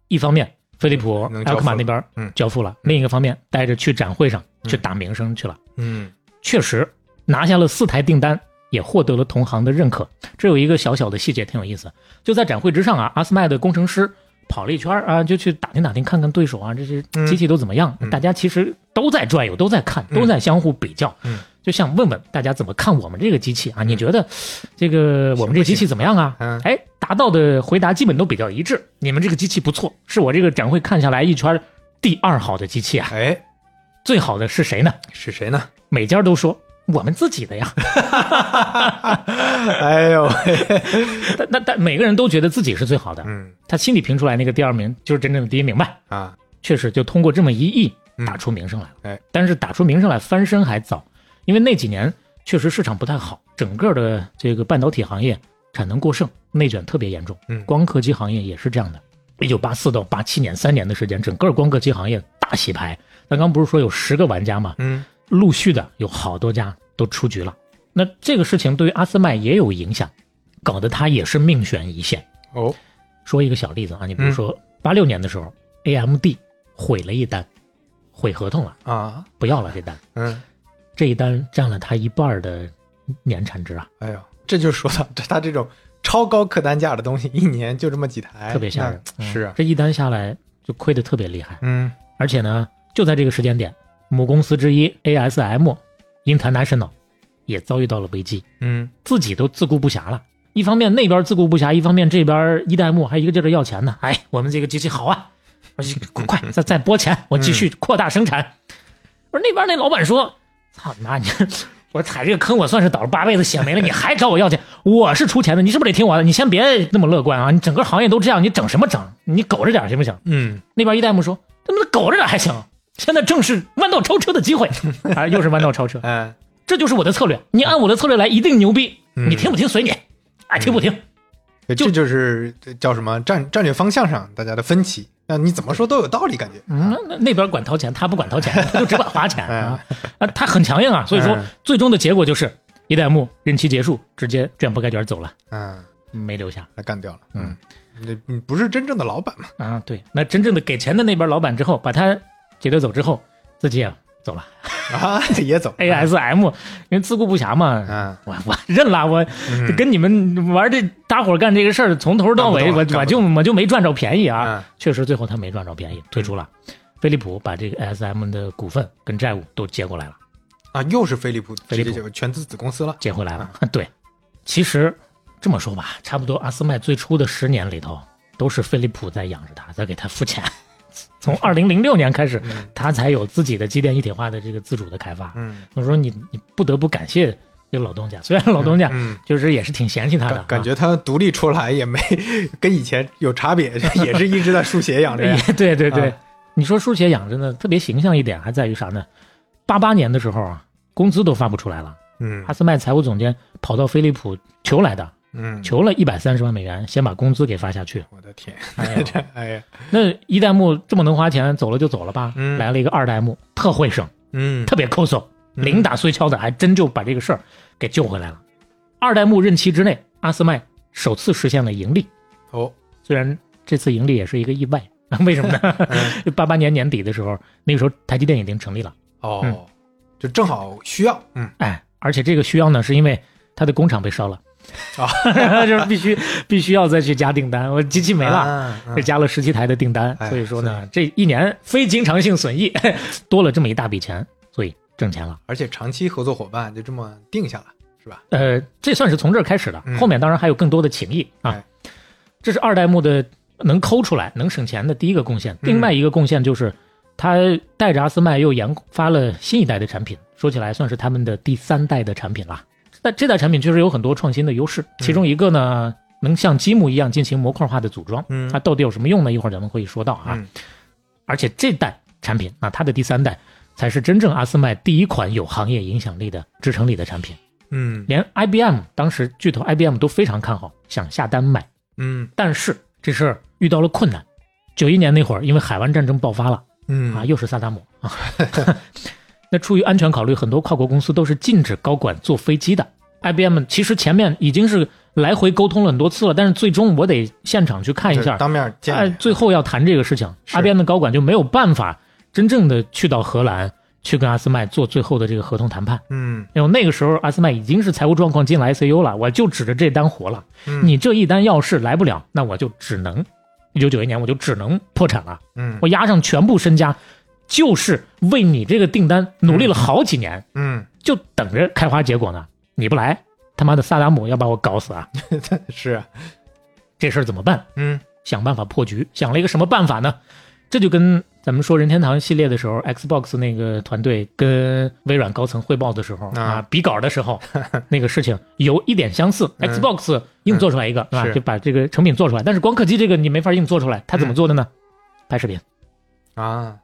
一方面，飞利浦能交付了埃克玛那边嗯交付了；另一个方面，带着去展会上去打名声去了。嗯确实拿下了四台订单，也获得了同行的认可。这有一个小小的细节挺有意思，就在展会之上啊，阿斯麦的工程师跑了一圈啊，就去打听打听，看看对手啊，这些嗯机器都怎么样。嗯大家其实都在转悠，都在看，嗯都在相互比较。嗯就想问问大家怎么看我们这个机器啊？你觉得这个我们这个机器怎么样啊？嗯哎，达到的回答基本都比较一致。你们这个机器不错，是我这个展会看下来一圈第二好的机器啊。哎，最好的是谁呢？是谁呢？每家都说我们自己的呀。哎呦 喂，但但但每个人都觉得自己是最好的，嗯他心里评出来那个第二名就是真正的第一名呗。啊，确实，就通过这么一役嗯打出名声来了。哎，但是打出名声来翻身还早，因为那几年确实市场不太好，整个的这个半导体行业产能过剩，内卷特别严重。嗯光刻机行业也是这样的。一九八四到八七年三年的时间，整个光刻机行业大洗牌。咱刚不是说有十个玩家吗？嗯陆续的有好多家都出局了。那这个事情对于阿斯麦也有影响，搞得他也是命悬一线。哦，说一个小例子啊，你比如说八六年的时候，AMD 毁了一单，毁合同了，啊，不要了这单，嗯，这一单占了他一半的年产值啊，哎呦，这就说到这他这种超高客单价的东西，一年就这么几台，特别吓人。嗯。是啊，这一单下来就亏得特别厉害，嗯。而且呢，就在这个时间点，母公司之一 ASM International 也遭遇到了危机，嗯自己都自顾不暇了。一方面那边自顾不暇，一方面这边一代目还一个劲儿的要钱呢。哎，我们这个机器好啊，我去 快再再拨钱，我继续扩大生产。我说那边那老板说：“操你妈！你 我踩这个坑，我算是倒了八辈子血霉了，你还找我要钱？我是出钱的，你是不是得听我的？你先别那么乐观啊！你整个行业都这样，你整什么整？你苟着点行不行？”嗯，那边一代目说：“他妈的苟着点还行，现在正是弯道超车的机会 啊！又是弯道超车，哎，这就是我的策略。你按我的策略来，一定牛逼。嗯你听不听随你，爱听不听。就这就是叫什么战战略方向上大家的分歧。那你怎么说都有道理，感觉。嗯，那那边管掏钱，他不管掏钱，他就只管花钱啊他很强硬啊，所以说嗯最终的结果就是一代目任期结束，直接卷铺盖卷走了，嗯，没留下他干掉了。嗯，你你不是真正的老板嘛？啊。对，那真正的给钱的那边老板之后，把他解决走之后，自己也走了。啊，也走。ASM 因为自顾不暇嘛，嗯我 我认了，我嗯跟你们玩这搭伙干这个事儿，从头到尾我我就我就没赚着便宜啊。嗯确实，最后他没赚着便宜，退出了。飞利浦把这个 ASM 的股份跟债务都接过来了，啊，又是飞利浦，飞利浦全资子公司了。接回来了。对，其实这么说吧，差不多阿斯麦最初的十年里头，都是飞利浦在养着他，在给他付钱。从 二零零六年开始，他才有自己的机电一体化的这个自主的开发。嗯，我说你你不得不感谢这个老东家，虽然老东家嗯，就是也是挺嫌弃他的感，觉他独立出来也没 跟以前有差别，也是一直在输血养着。对对对，啊。你说输血养着呢，特别形象一点还在于啥呢？八八年的时候啊，工资都发不出来了，嗯。阿斯麦财务总监跑到飞利浦求来的，嗯，求了一百三十万美元，先把工资给发下去。我的天，哎呦。这 哎呀，那一代目这么能花钱，走了就走了吧？嗯。来了一个二代目，特会省，嗯。特别抠搜，嗯。零打碎敲的，还真就把这个事儿给救回来了。二代目任期之内，阿斯麦首次实现了盈利，哦，虽然这次盈利也是一个意外，为什么呢？嗯。八八年年底的时候，那个时候台积电已经成立了，哦嗯，就正好需要，嗯。哎，而且这个需要呢，是因为他的工厂被烧了，啊，就是必须必须要再去加订单，我机器没了。啊这加了十七台的订单，哎所以说呢，这一年非经常性损益 多了这么一大笔钱，所以挣钱了。而且长期合作伙伴就这么定下了，是吧？呃，这算是从这儿开始的，嗯后面当然还有更多的情谊啊哎。这是二代目的能抠出来、能省钱的第一个贡献。另外一个贡献就是，他带着阿斯麦又研发了新一代的产品，说起来算是他们的第三代的产品了。但这代产品确实有很多创新的优势，其中一个呢，能像积木一样进行模块化的组装。嗯它到底有什么用呢？一会儿咱们会说到啊。嗯而且这代产品啊，它的第三代才是真正阿斯麦第一款有行业影响力的支撑力的产品。嗯连 IBM 当时巨头 IBM 都非常看好，想下单买，嗯但是这事儿遇到了困难。九一年那会儿，因为海湾战争爆发了嗯啊，又是萨达姆啊。那出于安全考虑，很多跨国公司都是禁止高管坐飞机的。IBM 其实前面已经是来回沟通了很多次了，但是最终我得现场去看一下，当面见哎，面最后要谈这个事情是，IBM 的高管就没有办法真正的去到荷兰去跟阿斯麦做最后的这个合同谈判。嗯因为那个时候阿斯麦已经是财务状况进了 ICU 了，我就指着这单活了。嗯你这一单要是来不了，那我就只能，一九九一年我就只能破产了。嗯我押上全部身家，就是为你这个订单努力了好几年，嗯就等着开花结果呢。你不来，他妈的萨达姆要把我搞死啊！是啊这事儿怎么办？嗯想办法破局，想了一个什么办法呢？这就跟咱们说任天堂系列的时候，Xbox 那个团队跟微软高层汇报的时候啊啊，比稿的时候，那个事情有一点相似。嗯 Xbox 硬做出来一个，是吧？是就把这个成品做出来，但是光刻机这个你没法硬做出来，他怎么做的呢？拍视频，啊。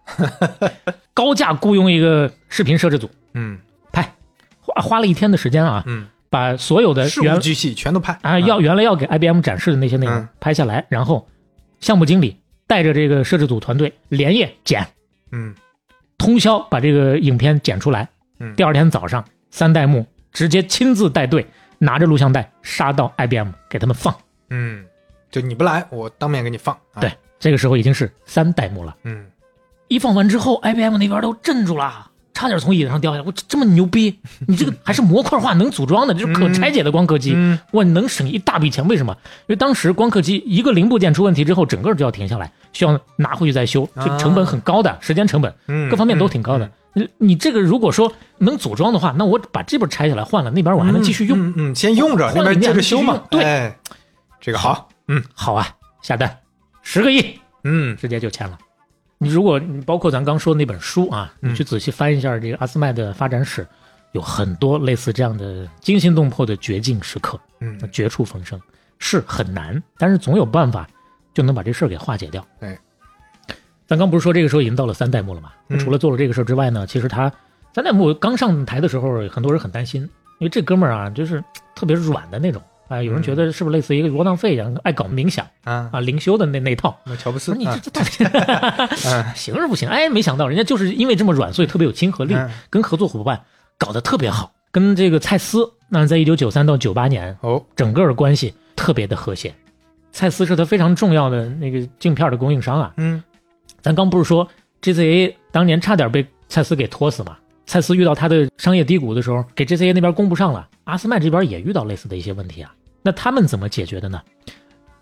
高价雇佣一个视频摄制组。嗯。拍，花花了一天的时间啊，嗯，把所有的原事无巨细全都拍。啊要原来要给 IBM 展示的那些内容嗯。拍下来，然后项目经理带着这个摄制组团队连夜剪。嗯。通宵把这个影片剪出来，嗯。第二天早上，三代目直接亲自带队，拿着录像带杀到 IBM 给他们放。嗯，就你不来，我当面给你放。啊。对，，这个时候已经是三代目了。嗯一放完之后，IBM 那边都镇住了，差点从椅子上掉下来。我这这么牛逼，你这个还是模块化能组装的，就是可拆解的光刻机，嗯哇，能省一大笔钱。为什么？因为当时光刻机一个零部件出问题之后，整个就要停下来，需要拿回去再修，这啊成本很高的，时间成本嗯，各方面都挺高的。你你这个如果说能组装的话，那我把这边拆下来换了，那边我还能继续用。嗯嗯，先用着，那边接着修嘛。对哎，这个好。嗯好啊，下单十个亿，嗯直接就签了。你如果你包括咱刚说的那本书啊，嗯你去仔细翻一下这个阿斯麦的发展史，有很多类似这样的惊心动魄的绝境时刻，嗯绝处逢生是很难，但是总有办法就能把这事儿给化解掉。对，咱刚不是说这个时候已经到了三代目了嘛？嗯除了做了这个事儿之外呢，其实他三代目刚上台的时候，很多人很担心，因为这哥们儿啊，就是特别软的那种。啊、有人觉得是不是类似一个窝囊废一样，爱搞冥想啊，啊、灵修的那那套？那乔布斯你啊这这到底 嗯行是不行？哎，没想到人家就是因为这么软，所以特别有亲和力，嗯跟合作伙伴搞得特别好。跟这个蔡司，那在一九九三到九八年，哦，整个的关系特别的和谐。蔡司是他非常重要的那个镜片的供应商啊。嗯咱刚不是说 GZA 当年差点被蔡司给拖死吗？蔡司遇到他的商业低谷的时候，给 GZA 那边供不上了，阿斯麦这边也遇到类似的一些问题啊。那他们怎么解决的呢？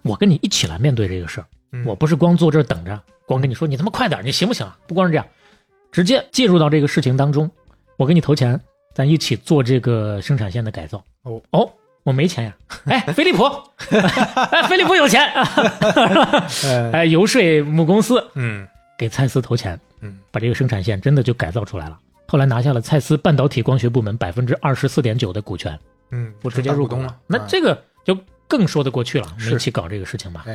我跟你一起来面对这个事儿。嗯我不是光坐这儿等着，光跟你说你他妈快点，你行不行啊？不光是这样，直接介入到这个事情当中，我给你投钱，咱一起做这个生产线的改造。哦哦，我没钱呀！哎，飞利浦，哎，飞利浦有钱，呃 哎，游说母公司嗯给蔡司投钱，嗯把这个生产线真的就改造出来了。后来拿下了蔡司半导体光学部门百分之二十四点九的股权，嗯，我直接入股大股东了。啊那这个就更说得过去了，我们一起搞这个事情吧。哎，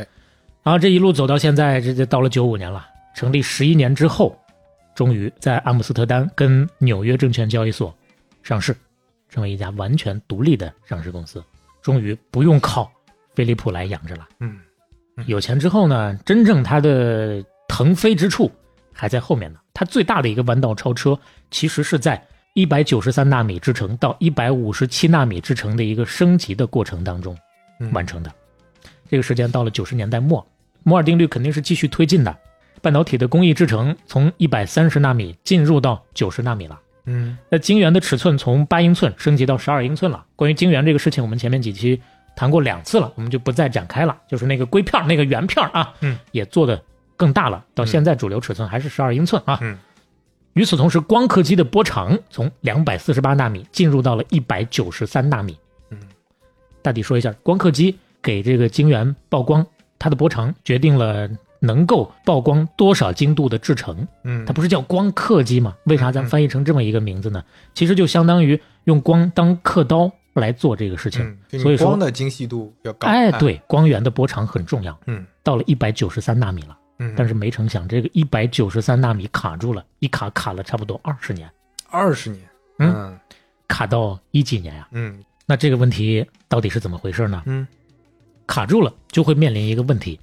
然后这一路走到现在，这就到了九五年了。成立十一年之后，终于在阿姆斯特丹跟纽约证券交易所上市，成为一家完全独立的上市公司。终于不用靠飞利浦来养着了。嗯有钱之后呢，真正它的腾飞之处还在后面呢。它最大的一个弯道超车，其实是在一百九十三纳米制程到一百五十七纳米制程的一个升级的过程当中嗯完成的。这个时间到了九十年代末，摩尔定律肯定是继续推进的。半导体的工艺制程从一百三十纳米进入到九十纳米了。嗯那晶圆的尺寸从八英寸升级到十二英寸了。关于晶圆这个事情，我们前面几期谈过两次了，我们就不再展开了。就是那个硅片、那个圆片啊，嗯，也做的更大了。到现在主流尺寸还是十二英寸啊。嗯。与此同时，光刻机的波长从两百四十八纳米进入到了一百九十三纳米。嗯，大体说一下，光刻机给这个晶圆曝光，它的波长决定了能够曝光多少精度的制程。嗯，它不是叫光刻机吗？为啥咱翻译成这么一个名字呢？其实就相当于用光当刻刀来做这个事情。嗯，所以说光的精细度要高。哎，，对，光源的波长很重要。嗯到了一百九十三纳米了，嗯，但是没成想这个一百九十三纳米卡住了，一卡卡了差不多二十年，二十年。嗯嗯卡到一几年呀、嗯那这个问题到底是怎么回事呢？嗯，卡住了就会面临一个问题，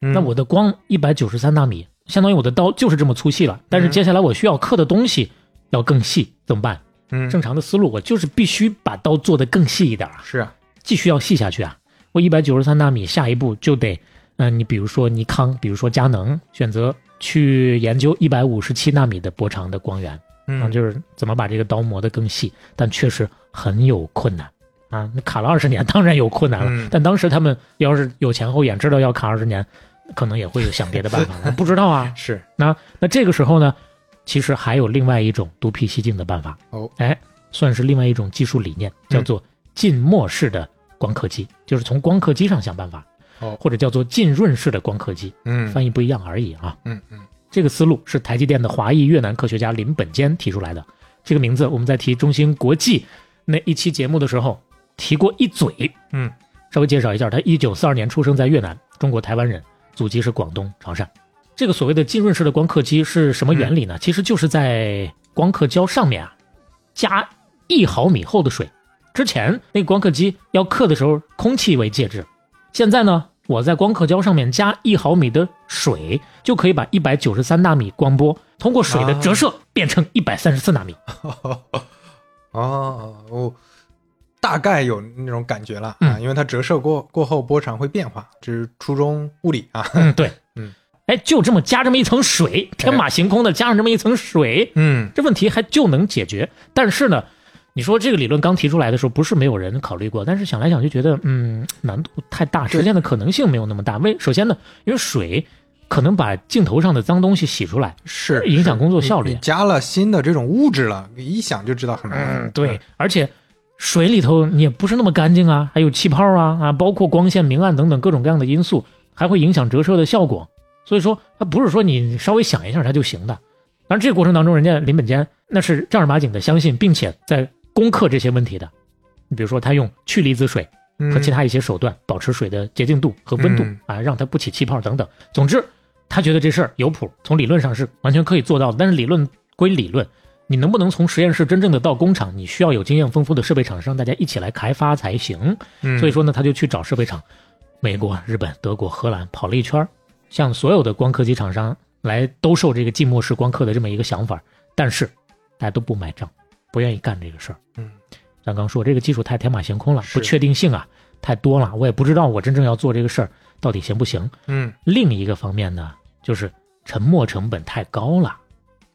嗯那我的光一百九十三纳米，相当于我的刀就是这么粗细了，但是嗯接下来我需要刻的东西要更细，怎么办？嗯正常的思路，我就是必须把刀做得更细一点啊，是啊，继续要细下去啊。我一百九十三纳米，下一步就得，嗯、你比如说尼康，比如说佳能，选择去研究一百五十七纳米的波长的光源，啊，嗯就是怎么把这个刀磨得更细，但确实很有困难啊。那卡了二十年，当然有困难了。嗯但当时他们要是有前后眼，知道要卡二十年，可能也会有想别的办法了，不知道啊。是那那这个时候呢，其实还有另外一种独辟蹊径的办法哦，哎，算是另外一种技术理念，叫做浸没式的光刻机，就是从光刻机上想办法，哦或者叫做浸润式的光刻机，嗯翻译不一样而已啊。嗯嗯这个思路是台积电的华裔越南科学家林本坚提出来的。这个名字我们在提中芯国际那一期节目的时候提过一嘴，嗯，稍微介绍一下，他一九四二年出生在越南，中国台湾人，祖籍是广东潮汕。这个所谓的浸润式的光刻机是什么原理呢？其实就是在光刻胶上面啊加一毫米厚的水。之前那个光刻机要刻的时候，空气为介质，现在呢，我在光刻胶上面加一毫米的水，就可以把一百九十三纳米光波通过水的折射变成一百三十四纳米。哦，我大概有那种感觉了啊，嗯因为它折射过过后波长会变化，这是初中物理啊。嗯，对，嗯，哎，就这么加这么一层水，天马行空的加上这么一层水，嗯这问题还就能解决。但是呢，你说这个理论刚提出来的时候，不是没有人考虑过，但是想来想去觉得，嗯，难度太大，实现的可能性没有那么大。为首先呢，因为水可能把镜头上的脏东西洗出来，是影响工作效率你你加了新的这种物质了，一想就知道很难。嗯，对，而且水里头你也不是那么干净啊，还有气泡啊啊，包括光线明暗等等各种各样的因素，还会影响折射的效果。所以说，它不是说你稍微想一下它就行的。当然，这个过程当中，人家林本坚那是正儿八经的相信，并且在攻克这些问题的。你比如说，他用去离子水嗯，和其他一些手段保持水的洁净度和温度、嗯啊，让它不起气泡等等。总之，他觉得这事儿有谱，从理论上是完全可以做到的。但是理论归理论，你能不能从实验室真正的到工厂，你需要有经验丰富的设备厂商，大家一起来开发才行。嗯，所以说呢，他就去找设备厂，美国、日本、德国、荷兰跑了一圈，向所有的光刻机厂商来兜售这个浸没式光刻的这么一个想法，但是大家都不买账，不愿意干这个事儿。嗯，咱刚说这个技术太天马行空了，不确定性啊太多了，我也不知道我真正要做这个事儿到底行不行。嗯另一个方面呢，就是沉没成本太高了。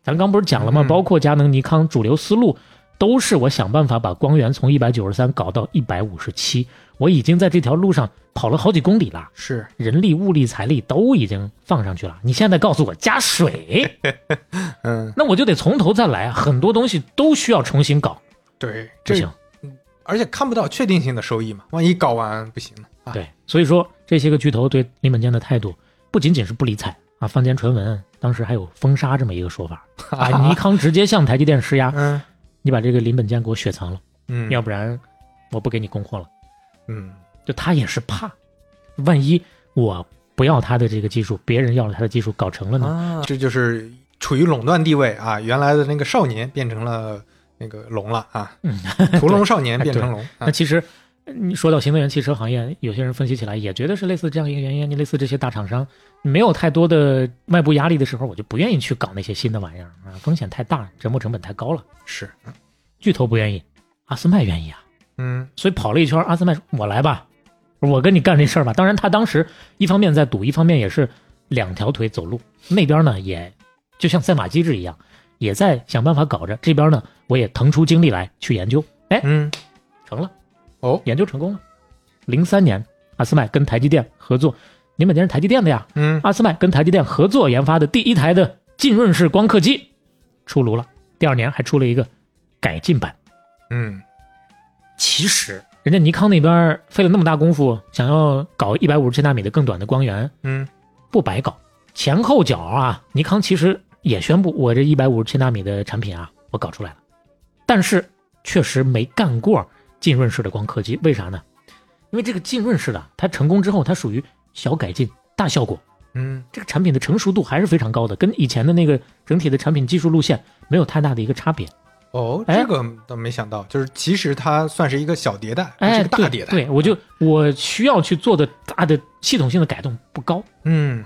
咱刚不是讲了吗？嗯包括佳能、尼康主流思路，都是我想办法把光源从一百九十三搞到一百五十七。我已经在这条路上跑了好几公里了，是人力、物力、财力都已经放上去了。你现在告诉我加水，嗯那我就得从头再来啊！很多东西都需要重新搞，对，这不行。而且看不到确定性的收益嘛，万一搞完不行呢？啊，对，所以说这些个巨头对林本坚的态度不仅仅是不理睬啊，坊间传闻当时还有封杀这么一个说法 啊，尼康直接向台积电施压，嗯你把这个林本坚给我雪藏了，嗯，要不然我不给你供货了。嗯就他也是怕，万一我不要他的这个技术，别人要了他的技术搞成了呢？啊，这就是处于垄断地位啊，原来的那个少年变成了那个龙了啊，嗯，屠龙少年变成龙，啊那其实你说到新能源汽车行业，有些人分析起来也觉得是类似这样一个原因。你类似这些大厂商没有太多的外部压力的时候，我就不愿意去搞那些新的玩意儿啊，风险太大，折磨成本太高了。是，巨头不愿意，阿斯麦愿意啊，嗯所以跑了一圈，阿斯麦说：“我来吧，我跟你干这事儿吧。”当然，他当时一方面在赌，一方面也是两条腿走路。那边呢，也就像赛马机制一样，也在想办法搞着。这边呢，我也腾出精力来去研究，哎，嗯，成了。哦，研究成功了。零三年，阿斯麦跟台积电合作，林本坚是台积电的呀。嗯阿斯麦跟台积电合作研发的第一台的浸润式光刻机出炉了，第二年还出了一个改进版。嗯其实人家尼康那边费了那么大功夫，想要搞一百五十千纳米的更短的光源，嗯不白搞。前后脚啊，尼康其实也宣布我这一百五十千纳米的产品啊，我搞出来了，但是确实没干过浸润式的光刻机，为啥呢？因为这个浸润式的，它成功之后，它属于小改进大效果，嗯这个产品的成熟度还是非常高的，跟以前的那个整体的产品技术路线没有太大的一个差别。哦，哎这个倒没想到，就是其实它算是一个小迭代，不哎，是个大迭代，对，我就我需要去做的大的系统性的改动不高。嗯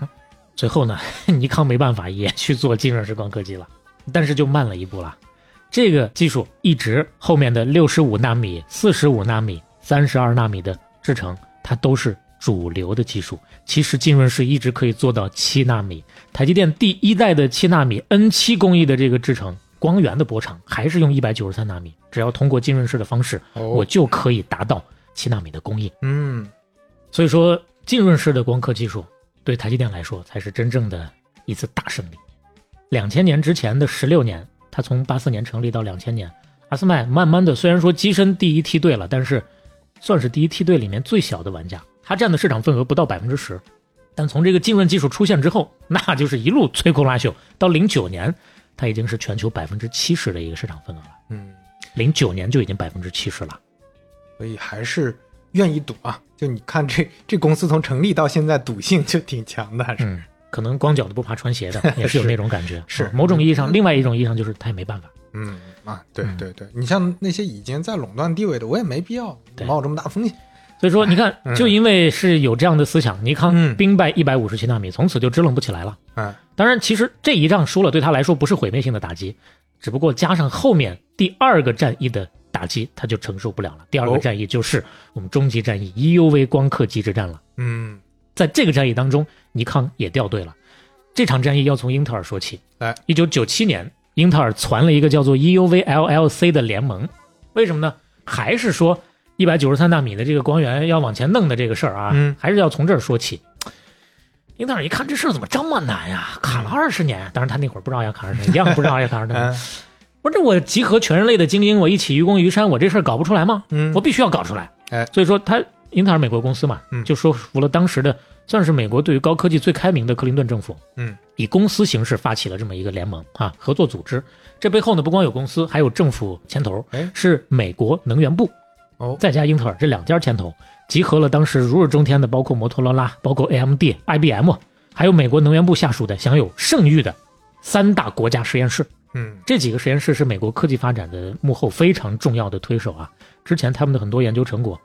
最后呢，尼康没办法也去做浸润式光刻机了，但是就慢了一步了。这个技术一直后面的六十五纳米、四十五纳米、三十二纳米的制程，它都是主流的技术。其实浸润式一直可以做到七纳米，台积电第一代的七纳米 N 七工艺的这个制程，光源的波长还是用一百九十三纳米，只要通过浸润式的方式，我哦就可以达到七纳米的工艺。嗯所以说，浸润式的光刻技术对台积电来说才是真正的一次大胜利。两千年之前的十六年，它从八四年成立到两千年，阿斯麦慢慢的虽然说跻身第一梯队了，但是算是第一梯队里面最小的玩家，它占的市场份额不到百分之十。但从这个浸润技术出现之后，那就是一路摧枯拉朽，到零九年，它已经是全球百分之七十的一个市场份额了。嗯，零九年就已经百分之七十了。所以还是愿意赌啊。就你看这这公司从成立到现在，赌性就挺强的，还是嗯，可能光脚的不怕穿鞋的，也是有那种感觉。是嗯某种意义上，另外一种意义上就是他也没办法。嗯啊，对嗯对对，你像那些已经在垄断地位的，我也没必要冒这么大风险。所以说，你看，嗯就因为是有这样的思想，尼康嗯兵败一百五十七纳米，从此就支棱不起来了。嗯当然，其实这一仗输了，对他来说不是毁灭性的打击，只不过加上后面第二个战役的打击，他就承受不了了。第二个哦战役就是我们终极战役 EUV 光刻机之战了。嗯在这个战役当中，尼康也掉队了。这场战役要从英特尔说起。哎，一九九七年，英特尔传了一个叫做 E EUV LLC 的联盟，为什么呢？还是说一百九十三纳米的这个光源要往前弄的这个事儿啊，嗯还是要从这儿说起。英特尔一看这事儿怎么这么难呀，卡了二十年。当然他那会儿不知道要卡二十年，一样不知道要卡二十年。嗯不是这我集合全人类的精英，我一起愚公移山，我这事儿搞不出来吗？嗯我必须要搞出来。哎所以说他英特尔美国公司嘛，嗯就说服了当时的算是美国对于高科技最开明的克林顿政府，嗯，以公司形式发起了这么一个联盟啊，合作组织。这背后呢，不光有公司，还有政府牵头，哎是美国能源部哦再加英特尔这两家牵头，集合了当时如日中天的，包括摩托罗拉、包括 AMD、IBM，还有美国能源部下属的享有盛誉的三大国家实验室。嗯这几个实验室是美国科技发展的幕后非常重要的推手啊。之前他们的很多研究成果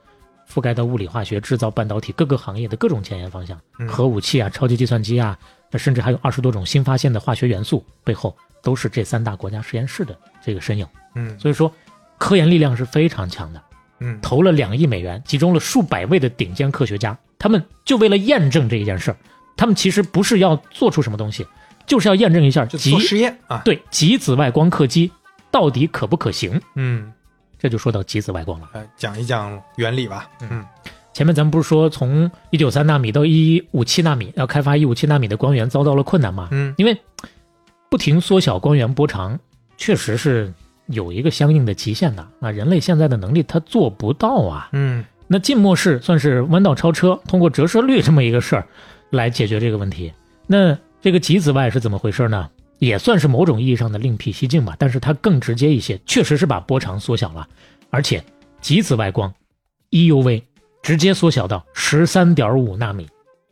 覆盖到物理化学、制造、半导体各个行业的各种前沿方向，嗯核武器啊、超级计算机啊，那甚至还有二十多种新发现的化学元素，背后都是这三大国家实验室的这个身影。嗯所以说，科研力量是非常强的，嗯投了两亿美元，集中了数百位的顶尖科学家，他们就为了验证这一件事儿，他们其实不是要做出什么东西，就是要验证一下极实验啊。对极紫外光刻机到底可不可行？嗯，这就说到极紫外光了。呃，讲一讲原理吧。嗯前面咱们不是说从一九三纳米到一五七纳米要开发一五七纳米的光源遭到了困难吗？嗯因为不停缩小光源波长，确实是有一个相应的极限的啊。人类现在的能力它做不到啊。嗯那浸没式算是弯道超车，通过折射率这么一个事儿来解决这个问题。那这个极紫外是怎么回事呢？也算是某种意义上的另辟蹊径吧，但是它更直接一些，确实是把波长缩小了，而且极紫外光 EUV 直接缩小到十三点五纳米，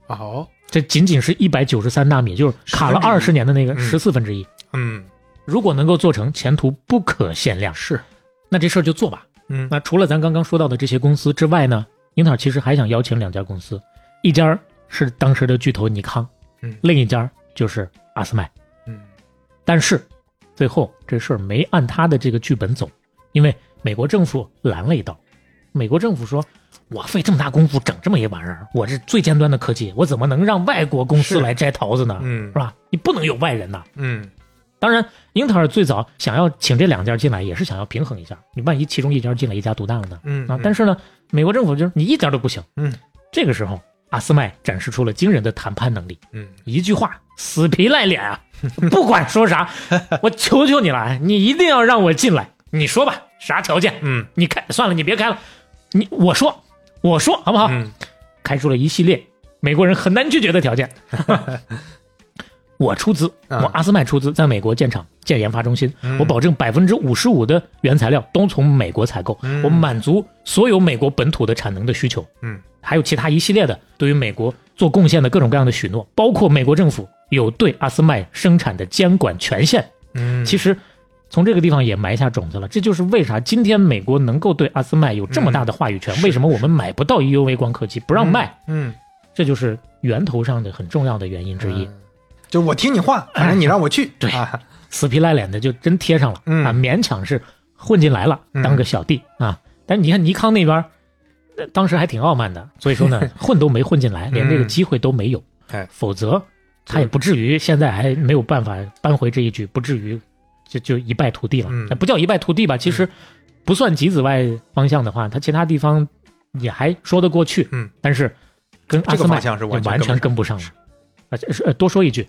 哦这仅仅是一百九十三纳米，就是卡了二十年的那个嗯十四分之一。嗯如果能够做成，前途不可限量。是那这事儿就做吧。嗯那除了咱刚刚说到的这些公司之外呢，英特尔其实还想邀请两家公司，一家是当时的巨头尼康，嗯另一家就是阿斯麦。嗯但是最后这事儿没按他的这个剧本走，因为美国政府拦了一道。美国政府说：“我费这么大功夫整这么一玩意儿，我这最尖端的科技，我怎么能让外国公司来摘桃子呢？嗯是吧？你不能有外人呐。嗯当然，英特尔最早想要请这两家进来，也是想要平衡一下。你万一其中一家进来，一家独大了呢？嗯啊，但是呢，美国政府就是你一点都不行。嗯这个时候，阿斯麦展示出了惊人的谈判能力。嗯一句话，死皮赖脸啊，不管说啥，我求求你了，你一定要让我进来。你说吧，啥条件？嗯你开算了，你别开了，你我说，我说好不好？嗯开出了一系列美国人很难拒绝的条件。我出资，啊。我阿斯麦出资，在美国建厂、建研发中心，嗯。我保证百分之五十五的原材料都从美国采购，嗯。我满足所有美国本土的产能的需求。嗯。还有其他一系列的对于美国做贡献的各种各样的许诺，包括美国政府有对阿斯麦生产的监管权限。嗯，其实从这个地方也埋下种子了，这就是为啥今天美国能够对阿斯麦有这么大的话语权，嗯为什么我们买不到 EUV 光刻机不让卖，嗯。这就是源头上的很重要的原因之一。嗯就我听你话，反正你让我去。对啊，死皮赖脸的就真贴上了、嗯啊，勉强是混进来了，嗯当个小弟、啊。但是你看尼康那边，呃当时还挺傲慢的，所以说呢，混都没混进来，连这个机会都没有。嗯哎否则他也不至于现在还没有办法扳回这一局，不至于就就一败涂地了。嗯哎不叫一败涂地吧，其实不算极紫外方向的话，他其他地方也还说得过去。嗯，但是跟阿斯麦这个方向是也完全跟跟不上了。而且是呃多说一句，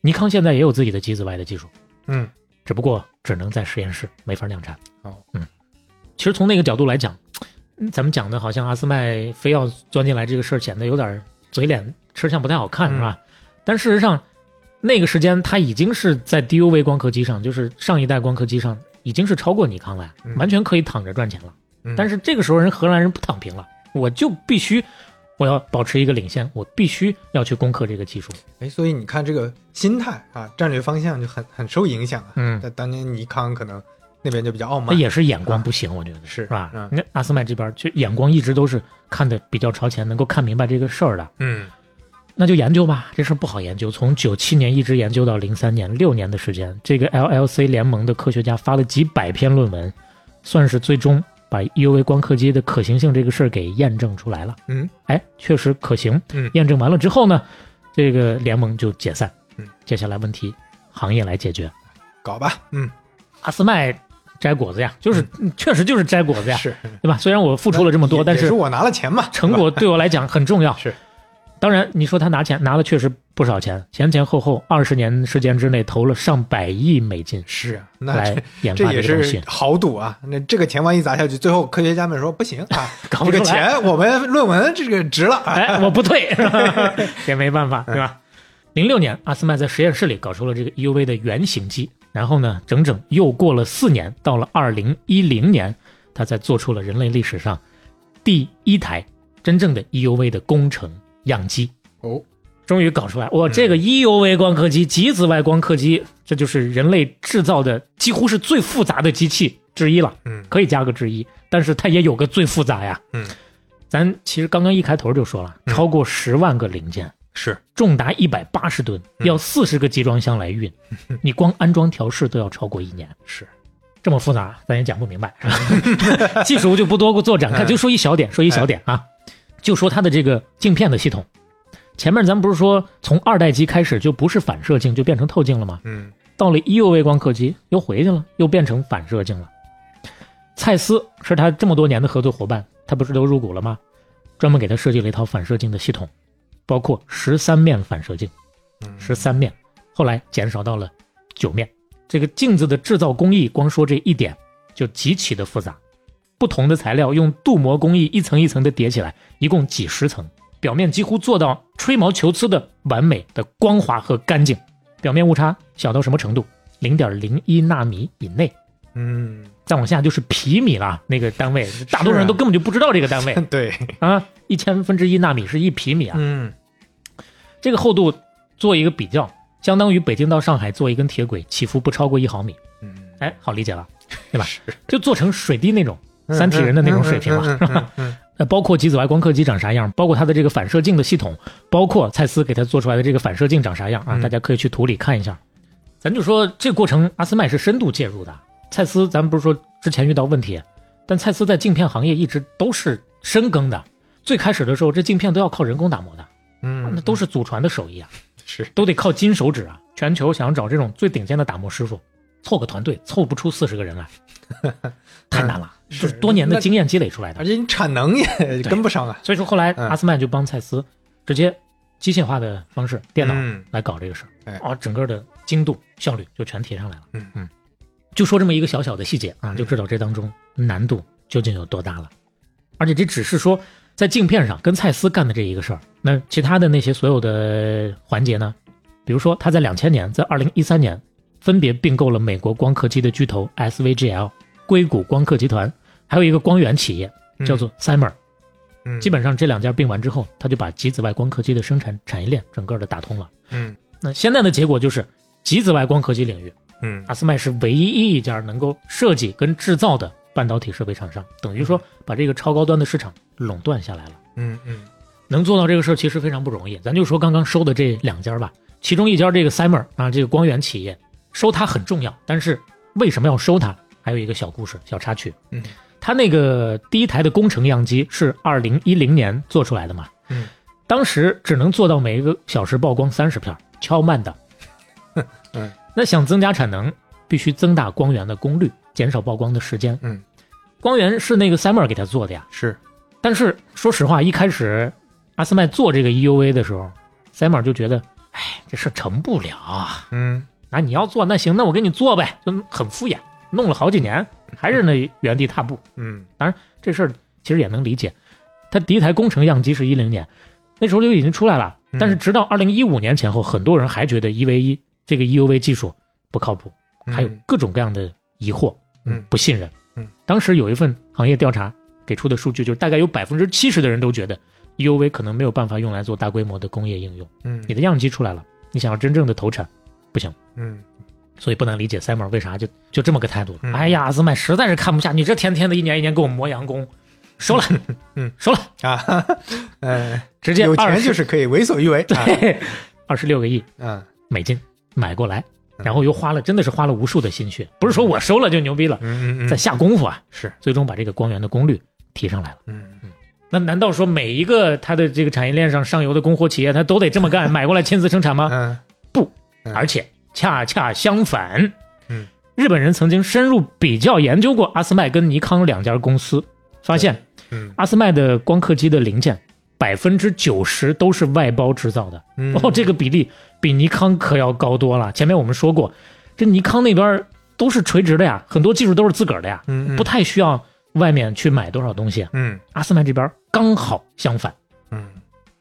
尼康现在也有自己的机子外的技术。嗯只不过只能在实验室，没法量产。哦，嗯，其实从那个角度来讲，嗯咱们讲的好像阿斯麦非要钻进来这个事儿，显得有点嘴脸吃相不太好看，嗯是吧？但事实上，那个时间他已经是在 DUV 光刻机上，就是上一代光刻机上，已经是超过尼康了，嗯完全可以躺着赚钱了。嗯，但是这个时候人荷兰人不躺平了，我就必须我要保持一个领先，我必须要去攻克这个技术。哎，所以你看这个心态啊，战略方向就很很受影响啊。嗯在当年尼康可能那边就比较傲那慢，也是眼光不行，我觉得是是吧？嗯那阿斯麦这边就眼光一直都是看的比较朝前，能够看明白这个事儿的，嗯那就研究吧。这事儿不好研究，从九七年一直研究到零三年，六年的时间，这个 LLC 联盟的科学家发了几百篇论文，算是最终把 EUV 光刻机的可行性这个事儿给验证出来了。嗯，哎，确实可行。嗯验证完了之后呢，这个联盟就解散。嗯，接下来问题行业来解决。搞吧，嗯，阿斯麦摘果子呀，就是、确实就是摘果子呀，是对吧？虽然我付出了这么多，但是我拿了钱嘛，成果对我来讲很重要。是，当然你说他拿钱拿了确实不少钱，前前后后二十年时间之内投了上百亿美金是啊，那来这研发个东西。是，豪赌啊！那这个钱万一砸下去，最后科学家们说不行啊，这个搞不出来。钱我们论文这个值了，哎，我不退，也没办法，对吧？零六年，阿斯麦在实验室里搞出了这个 EUV 的原型机，然后呢，整整又过了四年，到了二零一零年，他才做出了人类历史上第一台真正的 EUV 的工程样机。哦，终于搞出来，我，这个 EUV 光刻机、极紫外光刻机，这就是人类制造的几乎是最复杂的机器之一了。嗯。可以加个之一，但是它也有个最复杂呀。嗯，咱其实刚刚一开头就说了，嗯。超过十万个零件，是。重达一百八十吨，嗯。要四十个集装箱来运，你光安装调试都要超过一年。是，这么复杂，咱也讲不明白，是 吧技术就不多做展开，嗯。就说一小点，说一小点啊，就说它的这个镜片的系统。前面咱们不是说从二代机开始就不是反射镜，就变成透镜了吗？嗯到了 EUV 光刻机又回去了，又变成反射镜了。蔡司是他这么多年的合作伙伴，他不是都入股了吗？专门给他设计了一套反射镜的系统，包括十三面反射镜，嗯十三面，后来减少到了九面。这个镜子的制造工艺，光说这一点就极其的复杂。不同的材料用镀膜工艺一层一层的叠起来，一共几十层，表面几乎做到吹毛求疵的完美的光滑和干净。表面误差小到什么程度？零点零一纳米以内，嗯，再往下就是皮米了。那个单位，大多数人都根本就不知道这个单位 对，啊。一千分之一纳米是一皮米啊。嗯这个厚度做一个比较，相当于北京到上海做一根铁轨，起伏不超过一毫米。嗯，哎，好理解了，对吧？是就做成水滴那种三体人的那种水平了，嗯嗯嗯嗯呃，包括极紫外光刻机长啥样，包括它的这个反射镜的系统，包括蔡司给它做出来的这个反射镜长啥样啊，嗯大家可以去图里看一下。咱就说这个过程，阿斯麦是深度介入的。蔡司，咱们不是说之前遇到问题，但蔡司在镜片行业一直都是深耕的。最开始的时候，这镜片都要靠人工打磨的，嗯，那都是祖传的手艺啊，是都得靠金手指啊。全球想要找这种最顶尖的打磨师傅，凑个团队凑不出四十个人来，太难了，是就是多年的经验积累出来的而。且你产能也跟不上啊，所以说后来嗯阿斯曼就帮蔡司直接机械化的方式，电脑嗯来搞这个事儿，哎啊，整个的精度效率就全提上来了。嗯嗯，就说这么一个小小的细节啊，就知道这当中难度究竟有多大了。而且这只是说在镜片上跟蔡司干的这一个事儿，那其他的那些所有的环节呢？比如说他在两千年，在二零一三年分别并购了美国光刻机的巨头 SVGL、硅谷光刻集团，还有一个光源企业叫做 Simer。嗯，基本上这两家并完之后，他就把极紫外光刻机的生产产业链整个的打通了。嗯那现在的结果就是，极紫外光刻机领域，嗯阿斯麦是唯一一家能够设计跟制造的半导体设备厂商，等于说把这个超高端的市场垄断下来了。嗯嗯能做到这个事儿其实非常不容易。咱就说刚刚收的这两家吧，其中一家这个 Simer 啊，这个光源企业收它很重要，但是为什么要收它？还有一个小故事、小插曲。嗯，它那个第一台的工程样机是二零一零年做出来的嘛？嗯，当时只能做到每一个小时曝光三十片儿，超慢的。嗯，那想增加产能，必须增大光源的功率，减少曝光的时间。嗯，光源是那个 Cymer 给他做的呀。是，但是说实话，一开始阿斯麦做这个 EUV 的时候，塞马就觉得，哎，这事成不了啊。嗯那你要做，那行，那我给你做呗，就很敷衍，弄了好几年，还是那原地踏步。嗯当然这事儿其实也能理解。他第一台工程样机是一零年，那时候就已经出来了，嗯但是直到二零一五年前后，很多人还觉得一 v 一这个 EUV 技术不靠谱，还有各种各样的疑惑，嗯不信任。嗯，当时有一份行业调查给出的数据，就是大概有百分之七十的人都觉得 EUV 可能没有办法用来做大规模的工业应用。嗯你的样机出来了，你想要真正的投产，不行。嗯。所以不能理解 Simon 为啥就就这么个态度。嗯。哎呀，阿斯麦实在是看不下，你这天天的一年一年给我磨洋工，收了，嗯，收了，啊，哈 哈呃，直接有钱就是可以为所欲为。啊。对，二十六个亿嗯。美金买过来，嗯。然后又花了真的是花了无数的心血，不是说我收了就牛逼了，嗯嗯嗯，在下功夫啊，是。最终把这个光源的功率提上来了。嗯那难道说每一个它的这个产业链上上游的供货企业，它都得这么干，买过来亲自生产吗？嗯。不而且恰恰相反，嗯，日本人曾经深入比较研究过阿斯麦跟尼康两家公司，发现嗯。阿斯麦的光刻机的零件百分之九十都是外包制造的，嗯。哦，这个比例比尼康可要高多了。前面我们说过，这尼康那边都是垂直的呀，很多技术都是自个儿的呀，嗯不太需要外面去买多少东西。嗯。阿斯麦这边刚好相反，嗯。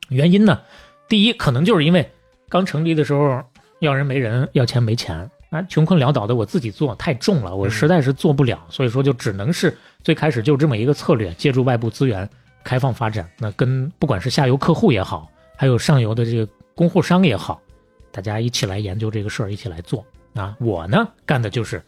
原因呢，第一可能就是因为刚成立的时候要人没人，要钱没钱啊，穷困潦倒的，我自己做太重了，我实在是做不了，所以说就只能是最开始就这么一个策略，借助外部资源开放发展。那跟不管是下游客户也好，还有上游的这个供货商也好，大家一起来研究这个事儿，一起来做啊。我呢干的就是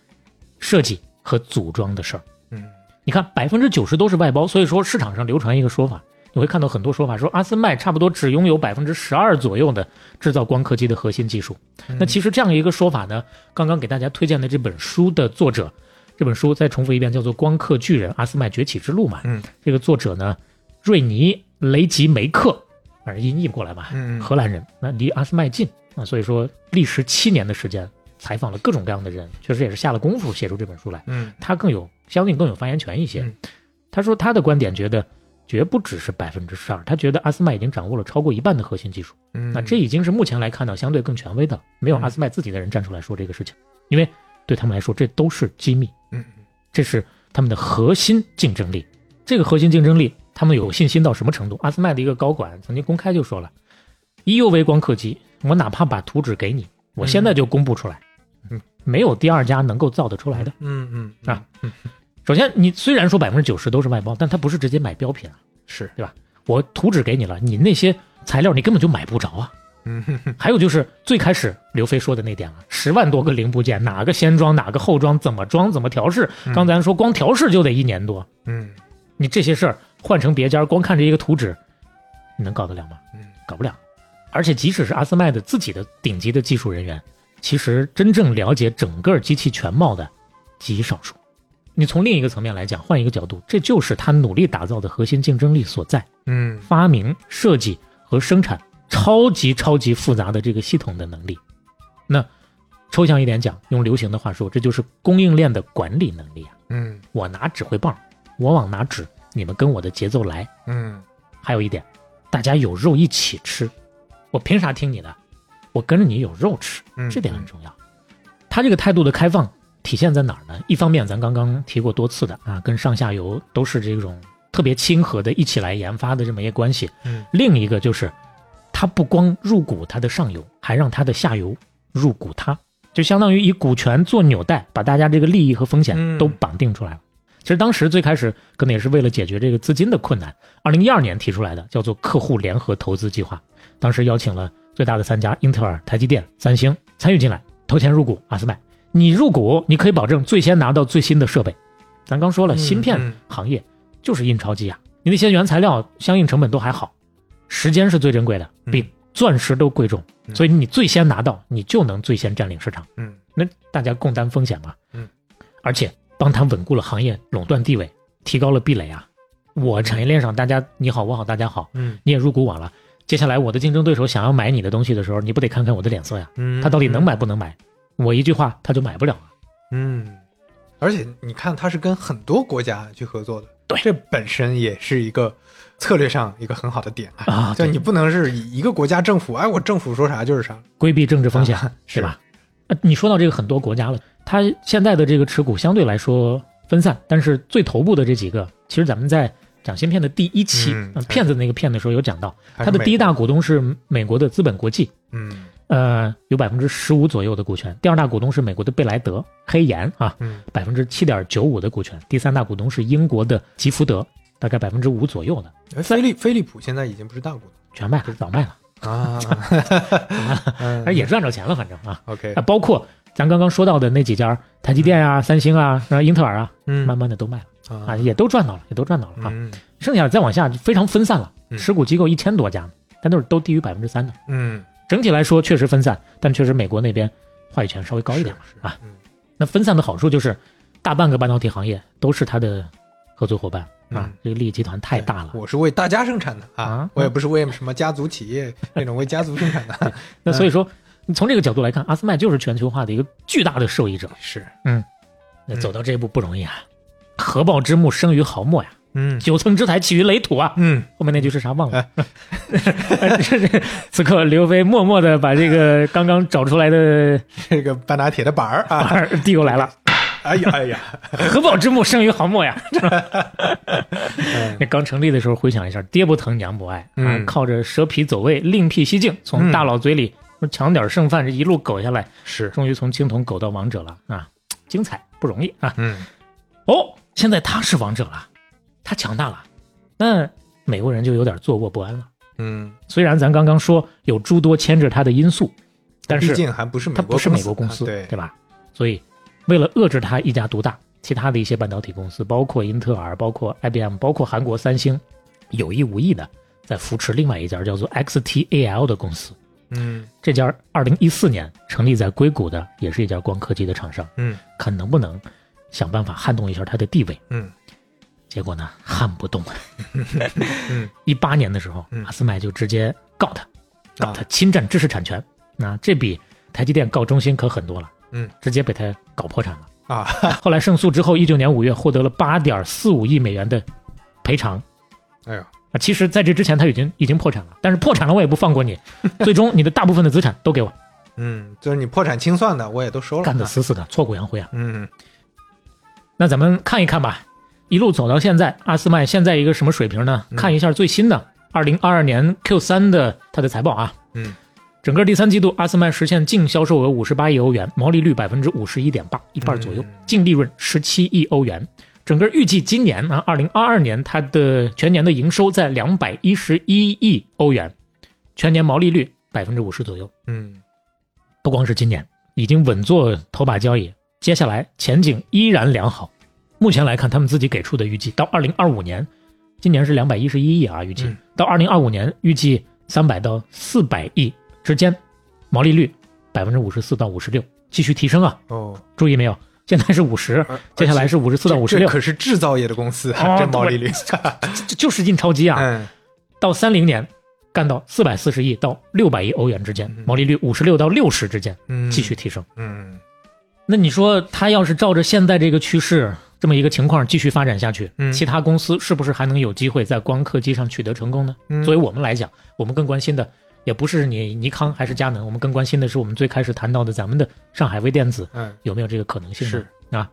设计和组装的事儿。嗯你看，百分之九十都是外包，所以说市场上流传一个说法，你会看到很多说法说阿斯麦差不多只拥有百分之十二左右的制造光刻机的核心技术。嗯那其实这样一个说法呢，刚刚给大家推荐的这本书的作者，这本书再重复一遍，叫做《光刻巨人：阿斯麦崛起之路》嘛。嗯，这个作者呢，瑞尼·雷吉梅克，反正音译过来吧，嗯荷兰人，那离阿斯麦近啊，所以说历时七年的时间，采访了各种各样的人，确实也是下了功夫写出这本书来。嗯他更有相应更有发言权一些。嗯他说他的观点觉得绝不只是百分之十二，他觉得阿斯麦已经掌握了超过一半的核心技术。嗯，那这已经是目前来看到相对更权威的，没有嗯。阿斯麦自己的人站出来说这个事情，因为对他们来说这都是机密，嗯。这是他们的核心竞争力。这个核心竞争力，他们有信心到什么程度？阿斯麦的一个高管曾经公开就说了：“EUV 光刻机，我哪怕把图纸给你，我现在就公布出来，嗯，没有第二家能够造得出来的。”嗯嗯。啊首先，你虽然说百分之九十都是外包，但它不是直接买标品啊，是对吧我图纸给你了，你那些材料你根本就买不着啊。嗯哼哼还有就是最开始刘飞说的那点啊，十万多个零部件，哪个先装，哪个后装，怎么装，怎么调试，嗯刚才咱说光调试就得一年多，嗯你这些事儿换成别家，光看这一个图纸，你能搞得了吗？嗯搞不了。而且即使是阿斯麦的自己的顶级的技术人员，其实真正了解整个机器全貌的极少数。你从另一个层面来讲，换一个角度，这就是他努力打造的核心竞争力所在。嗯发明、设计和生产超级超级复杂的这个系统的能力。那抽象一点讲，用流行的话说，这就是供应链的管理能力啊！嗯我拿指挥棒，我往哪指，你们跟我的节奏来。嗯还有一点，大家有肉一起吃，我凭啥听你的？我跟着你有肉吃，嗯，这点很重要。他这个态度的开放体现在哪儿呢？一方面，咱刚刚提过多次的啊，跟上下游都是这种特别亲和的，一起来研发的这么一个关系。嗯另一个就是，它不光入股它的上游，还让它的下游入股它，就相当于以股权做纽带，把大家这个利益和风险嗯都绑定出来了。其实当时最开始可能也是为了解决这个资金的困难，二零一二年提出来的，叫做客户联合投资计划。当时邀请了最大的三家英特尔、台积电、三星参与进来，投钱入股阿斯麦。你入股，你可以保证最先拿到最新的设备。咱刚说了，嗯芯片嗯行业就是印钞机啊，你那些原材料相应成本都还好，时间是最珍贵的，嗯比钻石都贵重，嗯所以你最先拿到，你就能最先占领市场。嗯那大家共担风险嘛。嗯，而且帮他稳固了行业垄断地位，提高了壁垒啊。我产业链上大家你好我好大家好，嗯你也入股我了。接下来我的竞争对手想要买你的东西的时候，你不得看看我的脸色呀？嗯，他到底能买不能买？我一句话他就买不了啊。嗯，而且你看，他是跟很多国家去合作的，对这本身也是一个策略上一个很好的点啊对就你不能是以一个国家政府，哎，我政府说啥就是啥，规避政治风险，啊是吧？呃，你说到这个很多国家了，它现在的这个持股相对来说分散，但是最头部的这几个，其实咱们在讲芯片的第一期、嗯呃骗子那个片的时候有讲到，还是它的第一大股东是美国的资本国际，嗯呃，有百分之十五左右的股权；第二大股东是美国的贝莱德黑岩啊，嗯。百分之七点九五的股权；第三大股东是英国的吉福德，大概百分之五左右的，哎飞利飞利浦现在已经不是大股东。全卖了，早卖了，东啊，也赚着钱了，反正啊。OK，啊，包括咱刚刚说到的那几家，台积电啊、三星啊、然后英特尔啊，嗯。慢慢的都卖了啊，啊也都赚到了，也都赚到了啊。嗯。剩下的再往下就非常分散了，嗯。持股机构一千多家，但都是都低于百分之三的。嗯整体来说确实分散，但确实美国那边话语权稍微高一点啊。嗯那分散的好处就是，大半个半导体行业都是它的合作伙伴啊嗯，这个利益集团太大了。我是为大家生产的啊啊，我也不是为什么家族企业 那种为家族生产的。那所以说，你从这个角度来看，阿斯麦就是全球化的一个巨大的受益者。是，嗯那走到这一步不容易啊，合抱之木生于毫末呀，嗯九层之台起于垒土啊。嗯，后面那句是啥忘了？此刻刘飞默默的把这个刚刚找出来的 这个半打铁的板儿啊，儿递过来了。哎呀哎呀，合抱之木生于毫末呀！嗯那刚成立的时候，回想一下，爹不疼娘不爱啊，嗯靠着蛇皮走位，另辟蹊径，从大佬嘴里抢点剩饭，这一路苟下来，是，终于从青铜苟到王者了啊！精彩不容易啊！嗯哦，现在他是王者了，他强大了，那美国人就有点坐卧不安了。嗯，虽然咱刚刚说有诸多牵制他的因素，但是毕竟还不是美它不是国公美国公司，啊对对吧？所以为了遏制它一家独大，其他的一些半导体公司，包括英特尔、包括 IBM、包括韩国三星，有意无意的在扶持另外一家叫做 XTAL 的公司。嗯这家二零一四年成立在硅谷的，也是一家光刻机的厂商，嗯看能不能想办法撼动一下它的地位。嗯结果呢，撼不动。嗯，一八年的时候，嗯阿斯麦就直接告他，告啊他侵占知识产权。那这比台积电告中兴可狠多了，嗯，直接被他搞破产了。啊，后来胜诉之后，一九年五月获得了八点四五亿美元的赔偿。哎呦，啊，其实在这之前他已经已经破产了，但是破产了我也不放过你，最终你的大部分的资产都给我，嗯，就是你破产清算的，我也都收了，干得啊死死的，挫骨扬灰啊！嗯那咱们看一看吧，一路走到现在，阿斯麦现在一个什么水平呢？嗯看一下最新的二零二二年 Q 三的它的财报啊。嗯，整个第三季度，阿斯麦实现净销售额五十八亿欧元，毛利率百分之五十一点八，一半左右嗯，净利润十七亿欧元。整个预计今年啊，二零二二年它的全年的营收在两百一十一亿欧元，全年毛利率百分之五十左右。嗯不光是今年，已经稳坐头把交椅，接下来前景依然良好。目前来看，他们自己给出的预计，到二零二五年，今年是两百一十一亿啊，预计、嗯到二零二五年预计三百到四百亿之间，毛利率百分之五十四到五十六，继续提升啊！哦，注意没有？现在是五十，接下来是五十四到五十这六，可是制造业的公司啊，哦这毛利率，这就是印钞机啊！嗯到三零年干到四百四十亿到六百亿欧元之间嗯，毛利率五十六到六十之间嗯，继续提升。嗯那你说他要是照着现在这个趋势这么一个情况继续发展下去，嗯其他公司是不是还能有机会在光刻机上取得成功呢？嗯作为我们来讲，我们更关心的也不是你尼康还是佳能，我们更关心的是我们最开始谈到的咱们的上海微电子嗯有没有这个可能性呢是啊？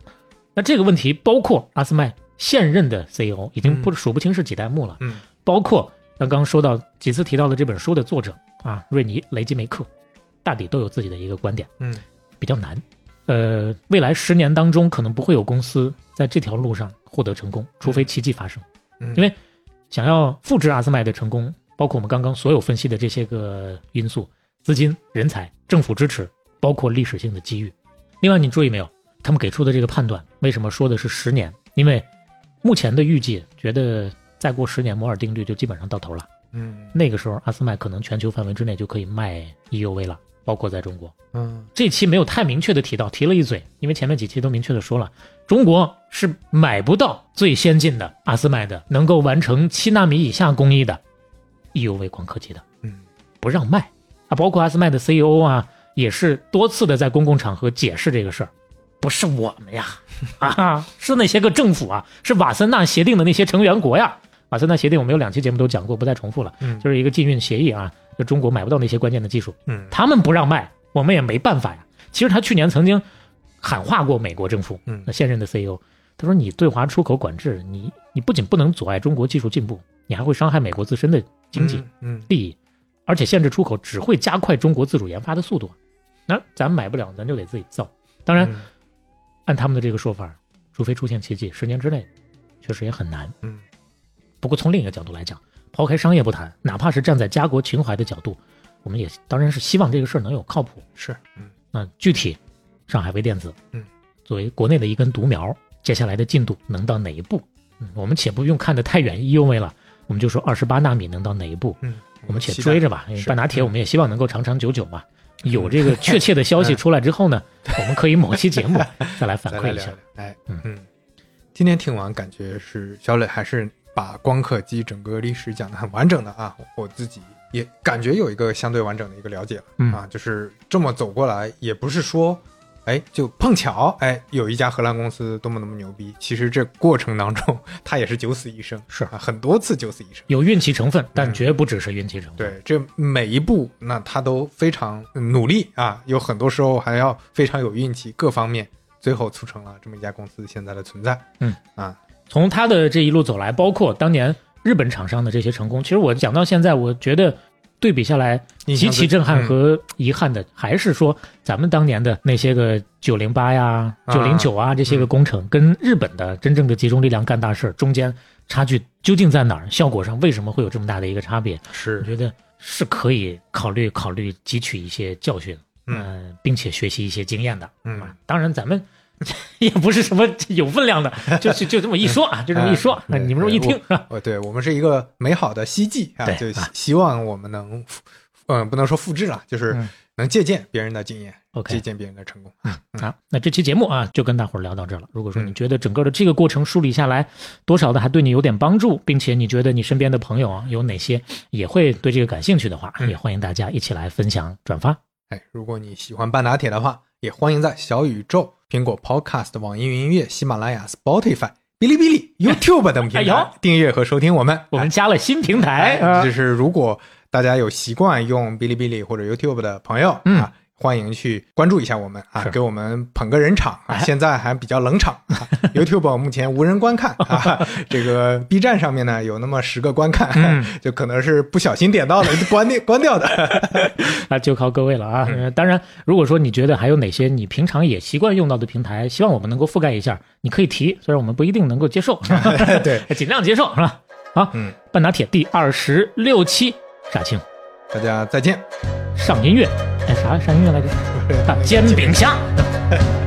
那这个问题包括阿斯麦现任的 CEO 已经不数不清是几代目了，嗯包括刚刚说到几次提到的这本书的作者啊，瑞尼雷吉梅克，大抵都有自己的一个观点。嗯比较难。呃，未来十年当中，可能不会有公司在这条路上获得成功，除非奇迹发生。嗯，因为想要复制阿斯麦的成功，包括我们刚刚所有分析的这些个因素：资金、人才、政府支持，包括历史性的机遇。另外，你注意没有？他们给出的这个判断，为什么说的是十年？因为目前的预计觉得再过十年，摩尔定律就基本上到头了。嗯那个时候，阿斯麦可能全球范围之内就可以卖 EUV 了，包括在中国。嗯。这期没有太明确的提到，提了一嘴，因为前面几期都明确的说了，中国是买不到最先进的阿斯麦的，能够完成七纳米以下工艺的 EUV 光刻机的，嗯。不让卖。啊。包括阿斯麦的 CEO 啊，也是多次的在公共场合解释这个事儿，不是我们呀，啊，是那些个政府啊，是瓦森纳协定的那些成员国呀。瓦森纳协定我们有两期节目都讲过，不再重复了，嗯。就是一个禁运协议啊，就中国买不到那些关键的技术，嗯他们不让卖，我们也没办法呀。其实他去年曾经喊话过美国政府，嗯那现任的 CEO，他说你对华出口管制，你你不仅不能阻碍中国技术进步，你还会伤害美国自身的经济嗯利益，而且限制出口只会加快中国自主研发的速度。那咱买不了，咱就得自己造。当然，嗯按他们的这个说法，除非出现奇迹，十年之内确实也很难。嗯不过从另一个角度来讲，抛开商业不谈，哪怕是站在家国情怀的角度，我们也当然是希望这个事儿能有靠谱。是嗯那具体上海微电子，嗯，作为国内的一根独苗，接下来的进度能到哪一步？嗯，我们且不用看得太远，意味了，我们就说二十八纳米能到哪一步？嗯，我们且追着吧。因为半打铁我们也希望能够长长久久嘛。有这个 确切的消息出来之后呢，我们可以某期节目再来反馈一下。哎，嗯嗯，今天听完感觉是小磊还是把光刻机整个历史讲得很完整的啊，我自己也感觉有一个相对完整的一个了解了、嗯啊，就是这么走过来，也不是说。哎，就碰巧，哎，有一家荷兰公司多么多么牛逼。其实这过程当中，他也是九死一生，是啊，很多次九死一生。有运气成分，但嗯绝不只是运气成分。对，这每一步，那他都非常努力啊，有很多时候还要非常有运气，各方面，最后促成了这么一家公司现在的存在。嗯啊，从他的这一路走来，包括当年日本厂商的这些成功，其实我讲到现在，我觉得对比下来，极其震撼嗯和遗憾的，还是说咱们当年的那些个九零八呀、啊九零九啊这些个工程，跟日本的真正的集中力量干大事儿中间差距究竟在哪儿？效果上为什么会有这么大的一个差别？是我觉得是可以考虑考虑汲取一些教训，嗯呃并且学习一些经验的。嗯啊，当然咱们 也不是什么有分量的，就就就这么一说啊，就这么一说，哎你们这么一听对是吧？哦，对我们是一个美好的希冀啊，对就希望我们能复，嗯，不能说复制了，就是嗯能借鉴别人的经验，OK 借鉴别人的成功。好，那这期节目啊，就跟大伙儿聊到这儿了。如果说嗯你觉得整个的这个过程梳理下来，多少的还对你有点帮助，并且你觉得你身边的朋友啊有哪些也会对这个感兴趣的话，嗯也欢迎大家一起来分享转发。哎，如果你喜欢半打铁的话，也欢迎在小宇宙、苹果 Podcast、网易云音乐、喜马拉雅、Spotify、哔哩哔哩、YouTube 等平台订阅和收听我们。我们加了新平台就，是如果大家有习惯用哔哩哔哩或者 YouTube 的朋友、嗯啊，欢迎去关注一下我们啊，给我们捧个人场啊。哎现在还比较冷场、啊、YouTube 目前无人观看啊。这个 B 站上面呢有那么十个观看，嗯 就可能是不小心点到的，关掉关掉的。那就靠各位了啊。当然，如果说你觉得还有哪些你平常也习惯用到的平台，希望我们能够覆盖一下，你可以提，虽然我们不一定能够接受，对，尽量接受是吧？好，嗯，半打铁第二十六期，杀青大家再见。上音乐，哎，啥上音乐来着？啊，煎饼侠。